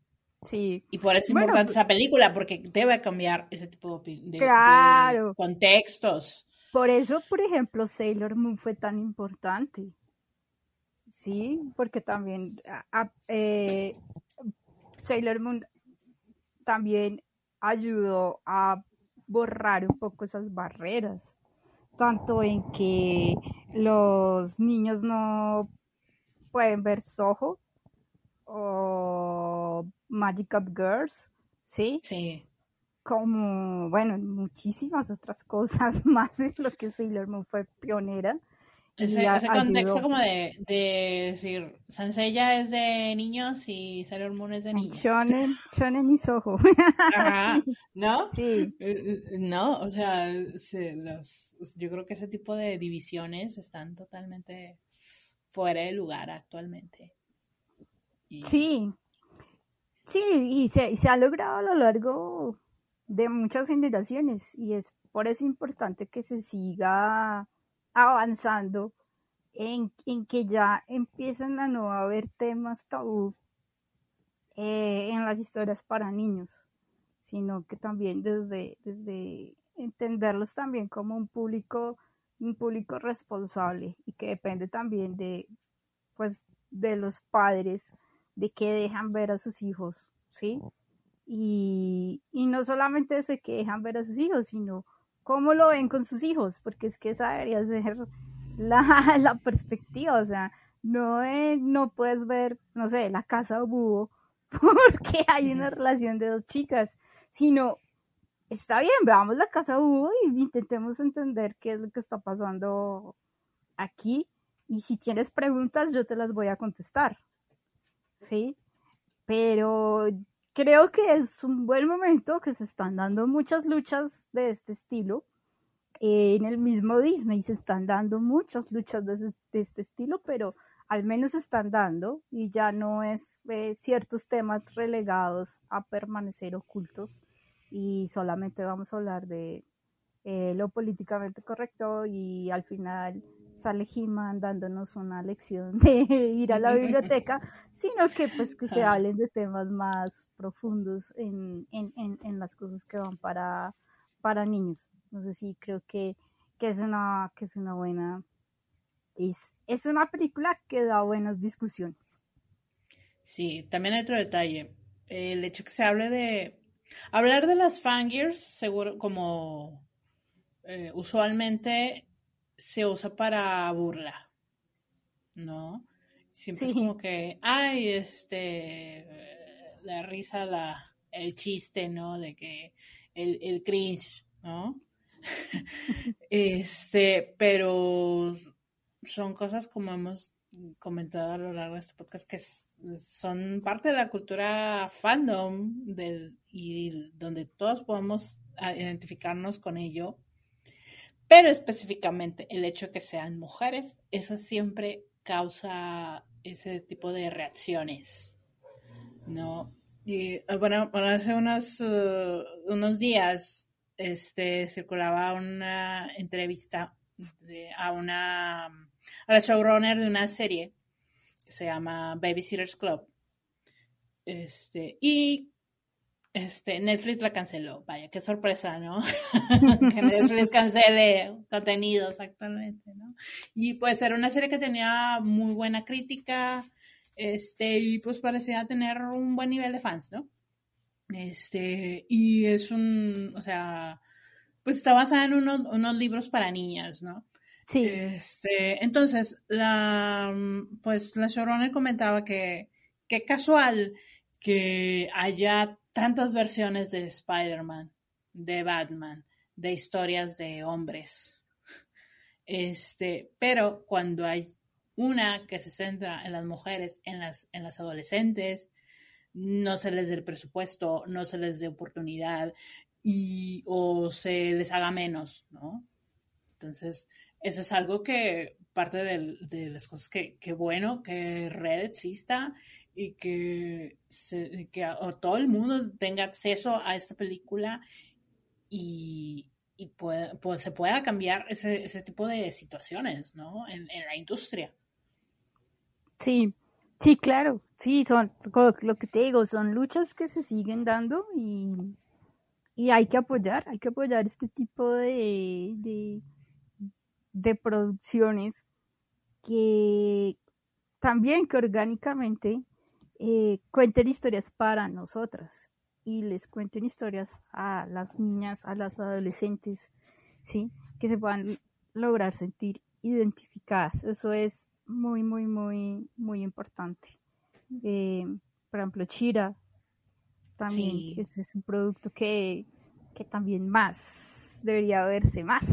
Sí. Y por eso es importante pues esa película, porque debe cambiar ese tipo de, de contextos. Por eso, por ejemplo, Sailor Moon fue tan importante. Sí, porque también eh, Sailor Moon también ayudó a borrar un poco esas barreras, tanto en que los niños no pueden ver Soho o Magic Girls, ¿sí? Sí. Como, bueno, muchísimas otras cosas [LAUGHS] más de lo que Sailor Moon fue pionera. Ese, contexto como de, decir, Sansella es de niños y Sailor Moon es de niños. Shonen, Shonen y Soho. ¿No? [LAUGHS] Sí. Eh, eh, no, o sea, los, yo creo que ese tipo de divisiones están totalmente fuera de lugar actualmente. Sí, sí, y se, se ha logrado a lo largo de muchas generaciones y es por eso importante que se siga avanzando en, en que ya empiezan a no haber temas tabú eh, en las historias para niños, sino que también desde, desde entenderlos también como un público, un público responsable y que depende también de, pues, de los padres, de que dejan ver a sus hijos, ¿sí? Y, y no solamente eso de que dejan ver a sus hijos, sino cómo lo ven con sus hijos, porque es que esa debería ser la, [LAUGHS] la perspectiva, o sea, no, no puedes ver, no sé, la casa de búho [LAUGHS] porque hay una relación de dos chicas, sino está bien, veamos la casa de búho y intentemos entender qué es lo que está pasando aquí y si tienes preguntas yo te las voy a contestar, ¿sí? Pero creo que es un buen momento que se están dando muchas luchas de este estilo. en el mismo Disney se están dando muchas luchas de, este estilo, pero al menos se están dando y ya no es eh, ciertos temas relegados a permanecer ocultos y solamente vamos a hablar de eh, lo políticamente correcto y al final sale He-Man dándonos una lección de [LAUGHS] ir a la biblioteca, sino que pues que se hablen de temas más profundos en, en, en, las cosas que van para, para niños. No sé si creo que, que es una, que es una buena, es, es una película que da buenas discusiones. Sí, también hay otro detalle. El hecho que se hable de, hablar de las fangirls, seguro, como eh, usualmente se usa para burla, ¿no? Siempre es como que, ay, este, la risa, la, el chiste, ¿no? De que el, el cringe, ¿no? [LAUGHS] este, pero son cosas como hemos comentado a lo largo de este podcast que son parte de la cultura fandom del, y donde todos podemos identificarnos con ello pero específicamente el hecho de que sean mujeres, eso siempre causa ese tipo de reacciones, ¿no? Y eh, bueno, hace unos, uh, unos días este, circulaba una entrevista a una a la showrunner de una serie que se llama Babysitters Club. Este, y este, Netflix la canceló. Vaya, qué sorpresa, ¿no? [LAUGHS] que Netflix cancele contenidos actualmente, ¿no? Y pues era una serie que tenía muy buena crítica, este, y pues parecía tener un buen nivel de fans, ¿no? Este, y es un, o sea, pues está basada en unos, unos libros para niñas, ¿no? Sí. Este, entonces, la, pues la showrunner comentaba que, qué casual que haya tantas versiones de Spider-Man, de Batman, de historias de hombres. Este, pero cuando hay una que se centra en las mujeres, en las, en las adolescentes, no se les dé el presupuesto, no se les dé oportunidad y o se les haga menos, ¿no? Entonces, eso es algo que parte de, las cosas que, que bueno que Red exista y que, que todo el mundo tenga acceso a esta película y, y pues, se pueda cambiar ese, ese tipo de situaciones, ¿no? En, la industria. Sí, sí, claro, sí, son lo que te digo, son luchas que se siguen dando y, y hay que apoyar, hay que apoyar este tipo de, de, de producciones que también que orgánicamente eh, cuenten historias para nosotras y les cuenten historias a las niñas, a las adolescentes, ¿sí? Que se puedan lograr sentir identificadas. Eso es muy, muy, muy, muy importante. Eh, por ejemplo, Chira, también, Sí. ese es un producto que, que también más debería verse más.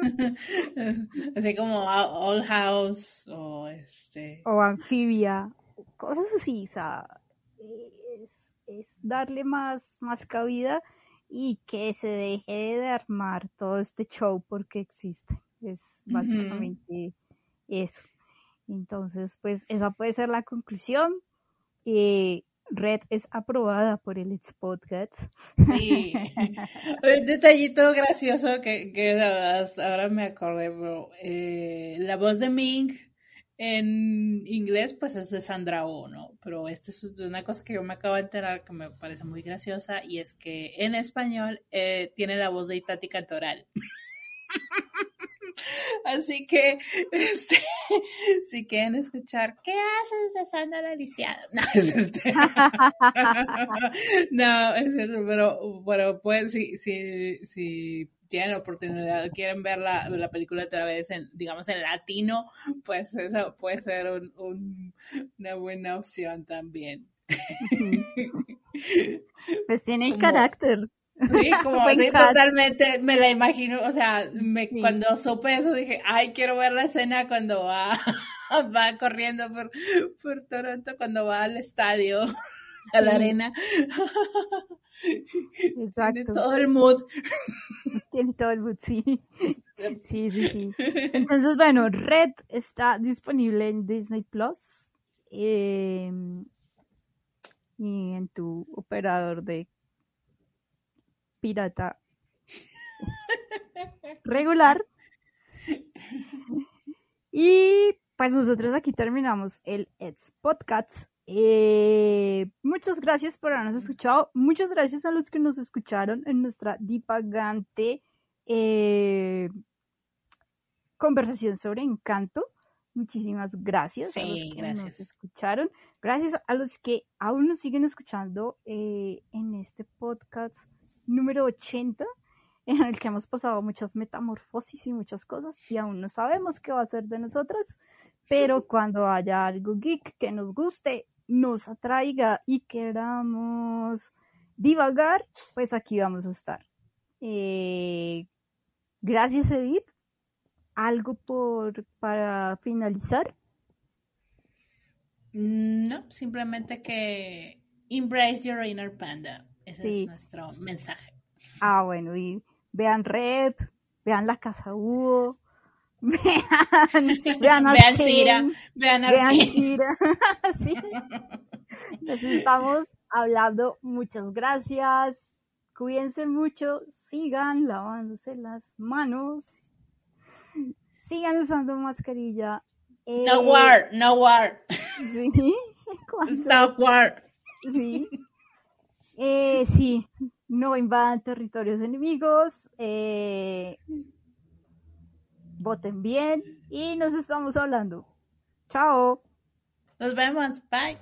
[LAUGHS] Así como All House o este. o anfibia, cosas así, o sea, es, es darle más, más cabida y que se deje de armar todo este show porque existe. Es básicamente eso. Entonces, pues esa puede ser la conclusión. Eh, Red es aprobada por el It's Podcast. Sí. Un detallito gracioso que, que ahora me acordé, bro. Eh, la voz de Ming en inglés, pues es de Sandra Oh, ¿no? Pero esta es una cosa que yo me acabo de enterar que me parece muy graciosa y es que en español eh, tiene la voz de Itati Cantoral. [LAUGHS] Así que, este, [LAUGHS] si quieren escuchar, ¿qué haces besando a la lisiada? No, es este. [LAUGHS] no, es cierto, pero, pero pues si, si, si tienen oportunidad, quieren ver la, la película otra vez en, digamos, en latino, pues eso puede ser un, un, una buena opción también. [LAUGHS] pues tiene el Como- carácter. Sí, como [LAUGHS] cast. totalmente me la imagino, o sea, me, Sí. cuando supe eso dije, ay, quiero ver la escena cuando va, [LAUGHS] va corriendo por, por Toronto, cuando va al estadio, a la Sí. Arena. [LAUGHS] Tiene Exacto. todo el mood. [LAUGHS] Tiene todo el boot, sí. [LAUGHS] Sí, sí, sí. Entonces, bueno, Red está disponible en Disney Plus eh, y en tu operador de pirata regular. Y pues nosotros aquí terminamos el Eds Podcast. Eh, muchas gracias por habernos escuchado. Muchas gracias a los que nos escucharon en nuestra divagante eh, conversación sobre encanto. Muchísimas gracias a los que nos escucharon. Gracias a los que aún nos siguen escuchando eh, en este podcast número 80, en el que hemos pasado muchas metamorfosis y muchas cosas y aún no sabemos qué va a ser de nosotras, pero cuando haya algo geek que nos guste, nos atraiga y queramos divagar, pues aquí vamos a estar. Eh, gracias, Edith. ¿Algo por para finalizar? No, simplemente que embrace your inner panda. Ese Sí. es nuestro mensaje. Ah, bueno, y vean Red, vean La Casa Hugo, vean, [LAUGHS] vean Vean Shira, vean vean. Shira. [LAUGHS] sí. Nos estamos hablando. Muchas gracias. Cuídense mucho. Sigan lavándose las manos. Sigan usando mascarilla. No Eh, war, no war. Sí. [LAUGHS] Cuando- Stop war. Sí. Eh, sí, no invadan territorios enemigos. eh, voten bien y nos estamos hablando. Chao. Nos vemos. Bye.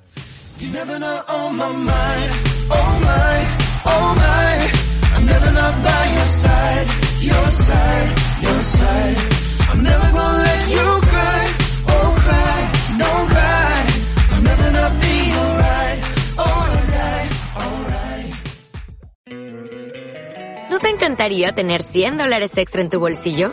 ¿No te encantaría tener 100 dólares extra en tu bolsillo?